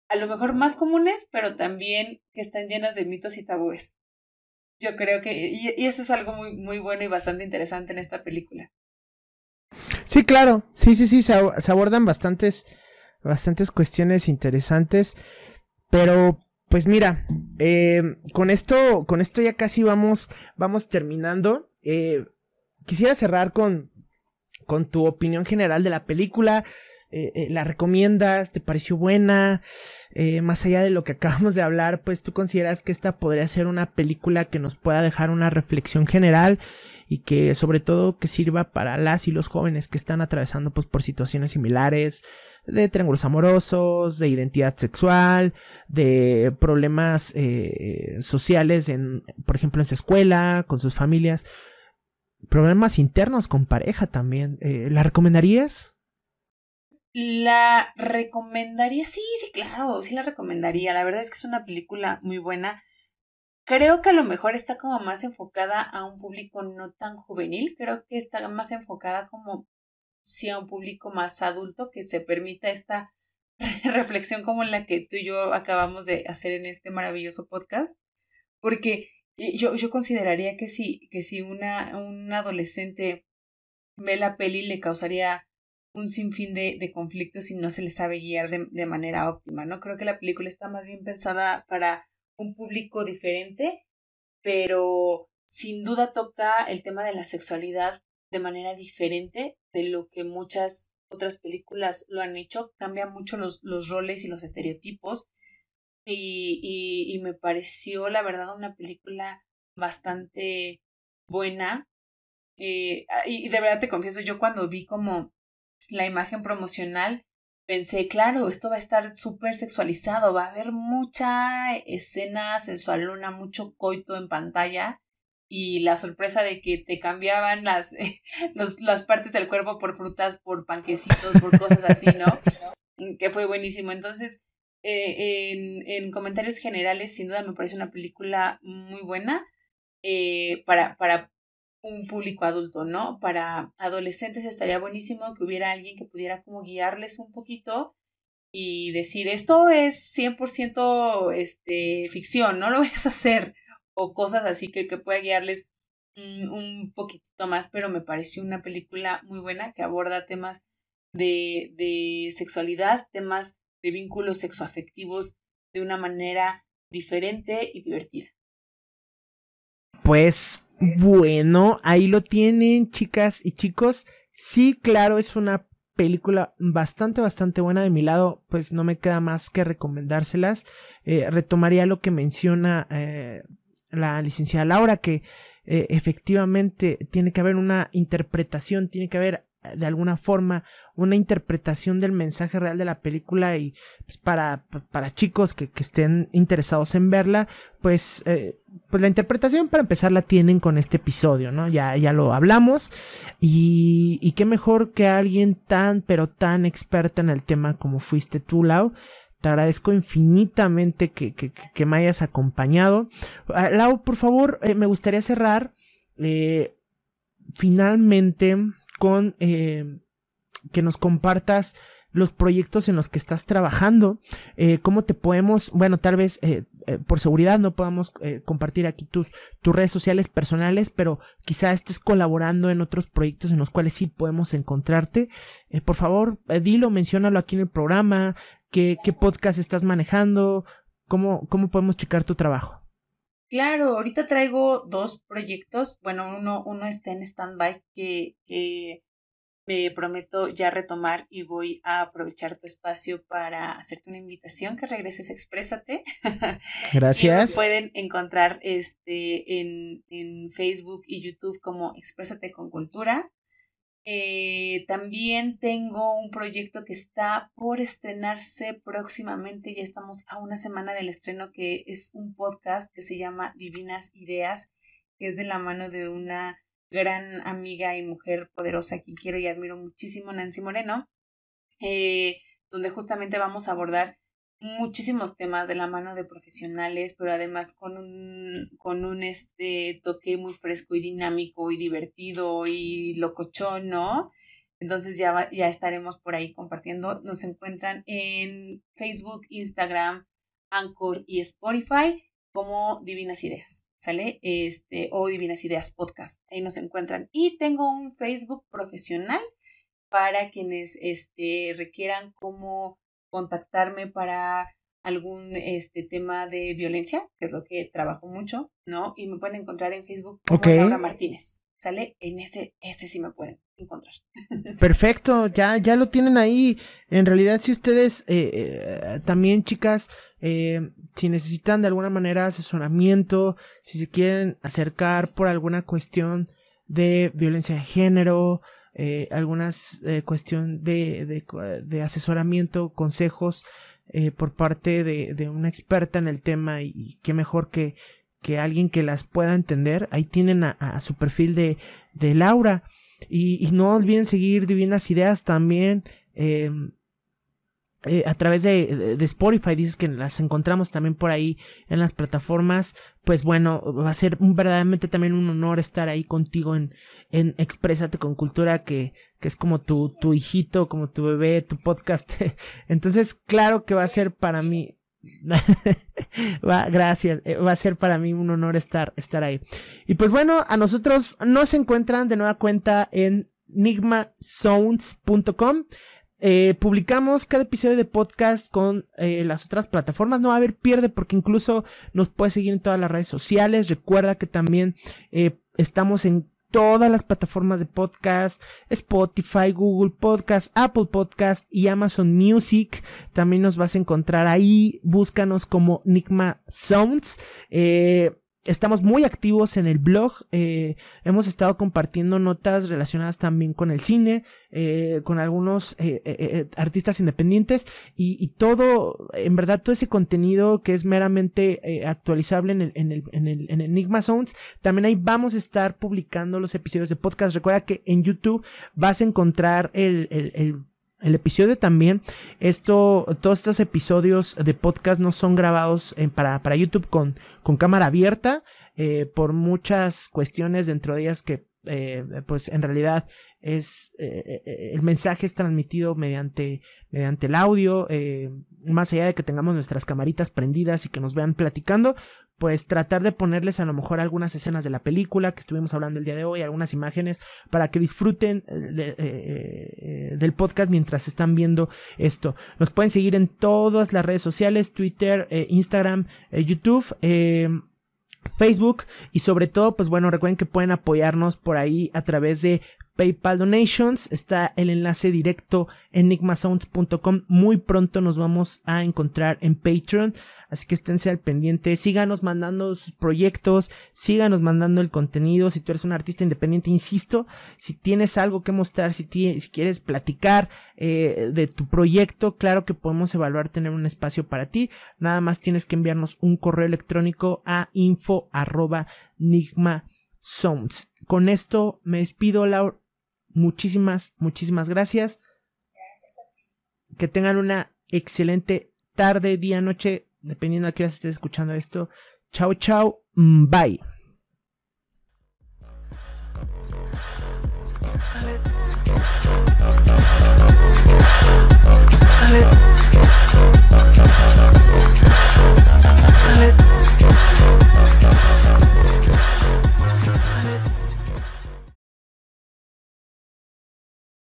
S2: a lo mejor más comunes, pero también que están llenas de mitos y tabúes. Yo creo que, y, eso es algo muy, muy bueno y bastante interesante en esta película.
S1: Sí, claro, sí, sí, sí, se, abordan bastantes, bastantes cuestiones interesantes, pero pues mira, eh, con esto, con esto ya casi vamos, vamos terminando. Eh, quisiera cerrar con, con tu opinión general de la película. Eh, eh, la recomiendas, te pareció buena, eh, más allá de lo que [laughs] acabamos de hablar, pues tú consideras que esta podría ser una película que nos pueda dejar una reflexión general y que sobre todo que sirva para las y los jóvenes que están atravesando pues por situaciones similares de triángulos amorosos, de identidad sexual, de problemas sociales en, por ejemplo, en su escuela, con sus familias, problemas internos con pareja también. ¿La recomendarías?
S2: La recomendaría, sí, sí, claro, sí la recomendaría. La verdad es que es una película muy buena. Creo que a lo mejor está como más enfocada a un público no tan juvenil, creo que está más enfocada como sí a un público más adulto que se permita esta [laughs] reflexión como la que tú y yo acabamos de hacer en este maravilloso podcast, porque yo, yo consideraría que si, que si una, un adolescente ve la peli le causaría un sinfín de, de conflictos y no se les sabe guiar de, de, manera óptima, ¿no? Creo que la película está más bien pensada para un público diferente, pero sin duda toca el tema de la sexualidad de manera diferente de lo que muchas otras películas lo han hecho, cambia mucho los, los roles y los estereotipos y, y, me pareció la verdad una película bastante buena eh, y de verdad te confieso, yo cuando vi como la imagen promocional, pensé, claro, esto va a estar súper sexualizado, va a haber mucha escena sensualona, mucho coito en pantalla y la sorpresa de que te cambiaban las, [laughs] los, las partes del cuerpo por frutas, por panquecitos, por cosas así, ¿no? que fue buenísimo. Entonces, eh, en, en, comentarios generales, sin duda me parece una película muy buena eh, para, para un público adulto, ¿no? Para adolescentes estaría buenísimo que hubiera alguien que pudiera como guiarles un poquito y decir, esto es 100% este, ficción, no lo [laughs] vayas a hacer, o cosas así que, que pueda guiarles un poquitito más, pero me pareció una película muy buena que aborda temas de, de sexualidad, temas de vínculos sexoafectivos de una manera diferente y divertida.
S1: Pues bueno, ahí lo tienen, chicas y chicos. Sí, claro, es una película bastante, bastante buena de mi lado, pues no me queda más que recomendárselas. Eh, retomaría lo que menciona eh, la licenciada Laura, que eh, efectivamente tiene que haber una interpretación, tiene que haber de alguna forma una interpretación del mensaje real de la película y pues, para, para chicos que, que, estén interesados en verla, pues, eh, pues la interpretación para empezar la tienen con este episodio, ¿no? Ya, ya lo hablamos y, y qué mejor que alguien tan, pero tan experta en el tema como fuiste tú, Lau. Te agradezco infinitamente que, que, que me hayas acompañado. Ah, Lau, por favor, eh, me gustaría cerrar eh, finalmente con eh, que nos compartas los proyectos en los que estás trabajando, eh, cómo te podemos, bueno, tal vez eh, por seguridad no podamos compartir aquí tus, tus redes sociales personales, pero quizá estés colaborando en otros proyectos en los cuales sí podemos encontrarte. por favor, dilo, menciónalo aquí en el programa, qué, qué podcast estás manejando, cómo, cómo podemos checar tu trabajo.
S2: Claro, ahorita traigo dos proyectos. Bueno, uno, uno está en stand-by que, que me prometo ya retomar y voy a aprovechar tu espacio para hacerte una invitación que regreses a Exprésate. [laughs]
S1: Gracias.
S2: pueden encontrar este en, en Facebook y YouTube como Exprésate con Cultura. Eh, también tengo un proyecto que está por estrenarse próximamente, ya estamos a una semana del estreno, que es un podcast que se llama Divinas Ideas, que es de la mano de una gran amiga y mujer poderosa que quiero y admiro muchísimo, Nancy Moreno, eh, donde justamente vamos a abordar muchísimos temas de la mano de profesionales, pero además con un, con un este toque muy fresco y dinámico y divertido y locochón, ¿no? Entonces ya, ya estaremos por ahí compartiendo. Nos encuentran en Facebook, Instagram, Anchor y Spotify como Divinas Ideas, ¿sale? Este, o Divinas Ideas Podcast. Ahí nos encuentran. Y tengo un Facebook profesional para quienes este, requieran como contactarme para algún este tema de violencia, que es lo que trabajo mucho, ¿no? Y me pueden encontrar en Facebook como Laura Martínez. ¿Sale? En ese, ese sí me pueden encontrar. [laughs]
S1: Perfecto, ya, ya lo tienen ahí. En realidad, si ustedes eh, eh, también, chicas, eh, si necesitan de alguna manera asesoramiento, si se quieren acercar por alguna cuestión de violencia de género, eh, algunas eh, cuestión de, de, de, asesoramiento, consejos eh, por parte de, de, una experta en el tema y, qué mejor que, que alguien que las pueda entender. Ahí tienen a, a su perfil de, de Laura. Y, y, no olviden seguir Divinas Ideas también. Eh, a través de, de, Spotify, dices que las encontramos también por ahí en las plataformas, pues bueno, va a ser verdaderamente también un honor estar ahí contigo en, en Exprésate con Cultura, que, que es como tu, tu hijito, como tu bebé, tu podcast. [laughs] Entonces, claro que va a ser para mí, [laughs] va, gracias, eh, va a ser para mí un honor estar, estar ahí. Y pues bueno, a nosotros nos encuentran de nueva cuenta en nigmasounds.com eh, publicamos cada episodio de podcast con eh, las otras plataformas. No va a haber pierde porque incluso nos puedes seguir en todas las redes sociales. Recuerda que también eh, estamos en todas las plataformas de podcast, Spotify, Google Podcast, Apple Podcast y Amazon Music. También nos vas a encontrar ahí. Búscanos como Nigma Sounds. Eh, Estamos muy activos en el blog, eh, hemos estado compartiendo notas relacionadas también con el cine, eh, con algunos eh, eh, eh artistas independientes y, y, todo, en verdad, todo ese contenido que es meramente eh, actualizable en el, en, el, en, el, en Enigma Sounds, también ahí vamos a estar publicando los episodios de podcast. Recuerda que en YouTube vas a encontrar el, el, el episodio también, esto, todos estos episodios de podcast no son grabados para, para YouTube con, con cámara abierta, eh, por muchas cuestiones dentro de ellas que, eh, pues en realidad es, eh, eh, el mensaje es transmitido mediante, mediante el audio, más allá de que tengamos nuestras camaritas prendidas y que nos vean platicando, pues tratar de ponerles a lo mejor algunas escenas de la película que estuvimos hablando el día de hoy, algunas imágenes para que disfruten eh, eh, del podcast mientras están viendo esto. Nos pueden seguir en todas las redes sociales, Twitter, eh, Instagram, YouTube. Facebook y sobre todo pues bueno recuerden que pueden apoyarnos por ahí a través de PayPal Donations. Está el enlace directo en enigmasounds.com. Muy pronto nos vamos a encontrar en Patreon. Así que esténse al pendiente. Síganos mandando sus proyectos. Síganos mandando el contenido. Si tú eres un artista independiente, insisto. Si tienes algo que mostrar, si, quieres platicar eh, de tu proyecto, claro que podemos evaluar tener un espacio para ti. Nada más tienes que enviarnos un correo electrónico a info. Con esto me despido, Laura. Muchísimas, muchísimas gracias.
S2: Gracias a ti.
S1: Que tengan una excelente tarde, día, noche, dependiendo a qué hora estés escuchando esto. Chao, chao. Bye.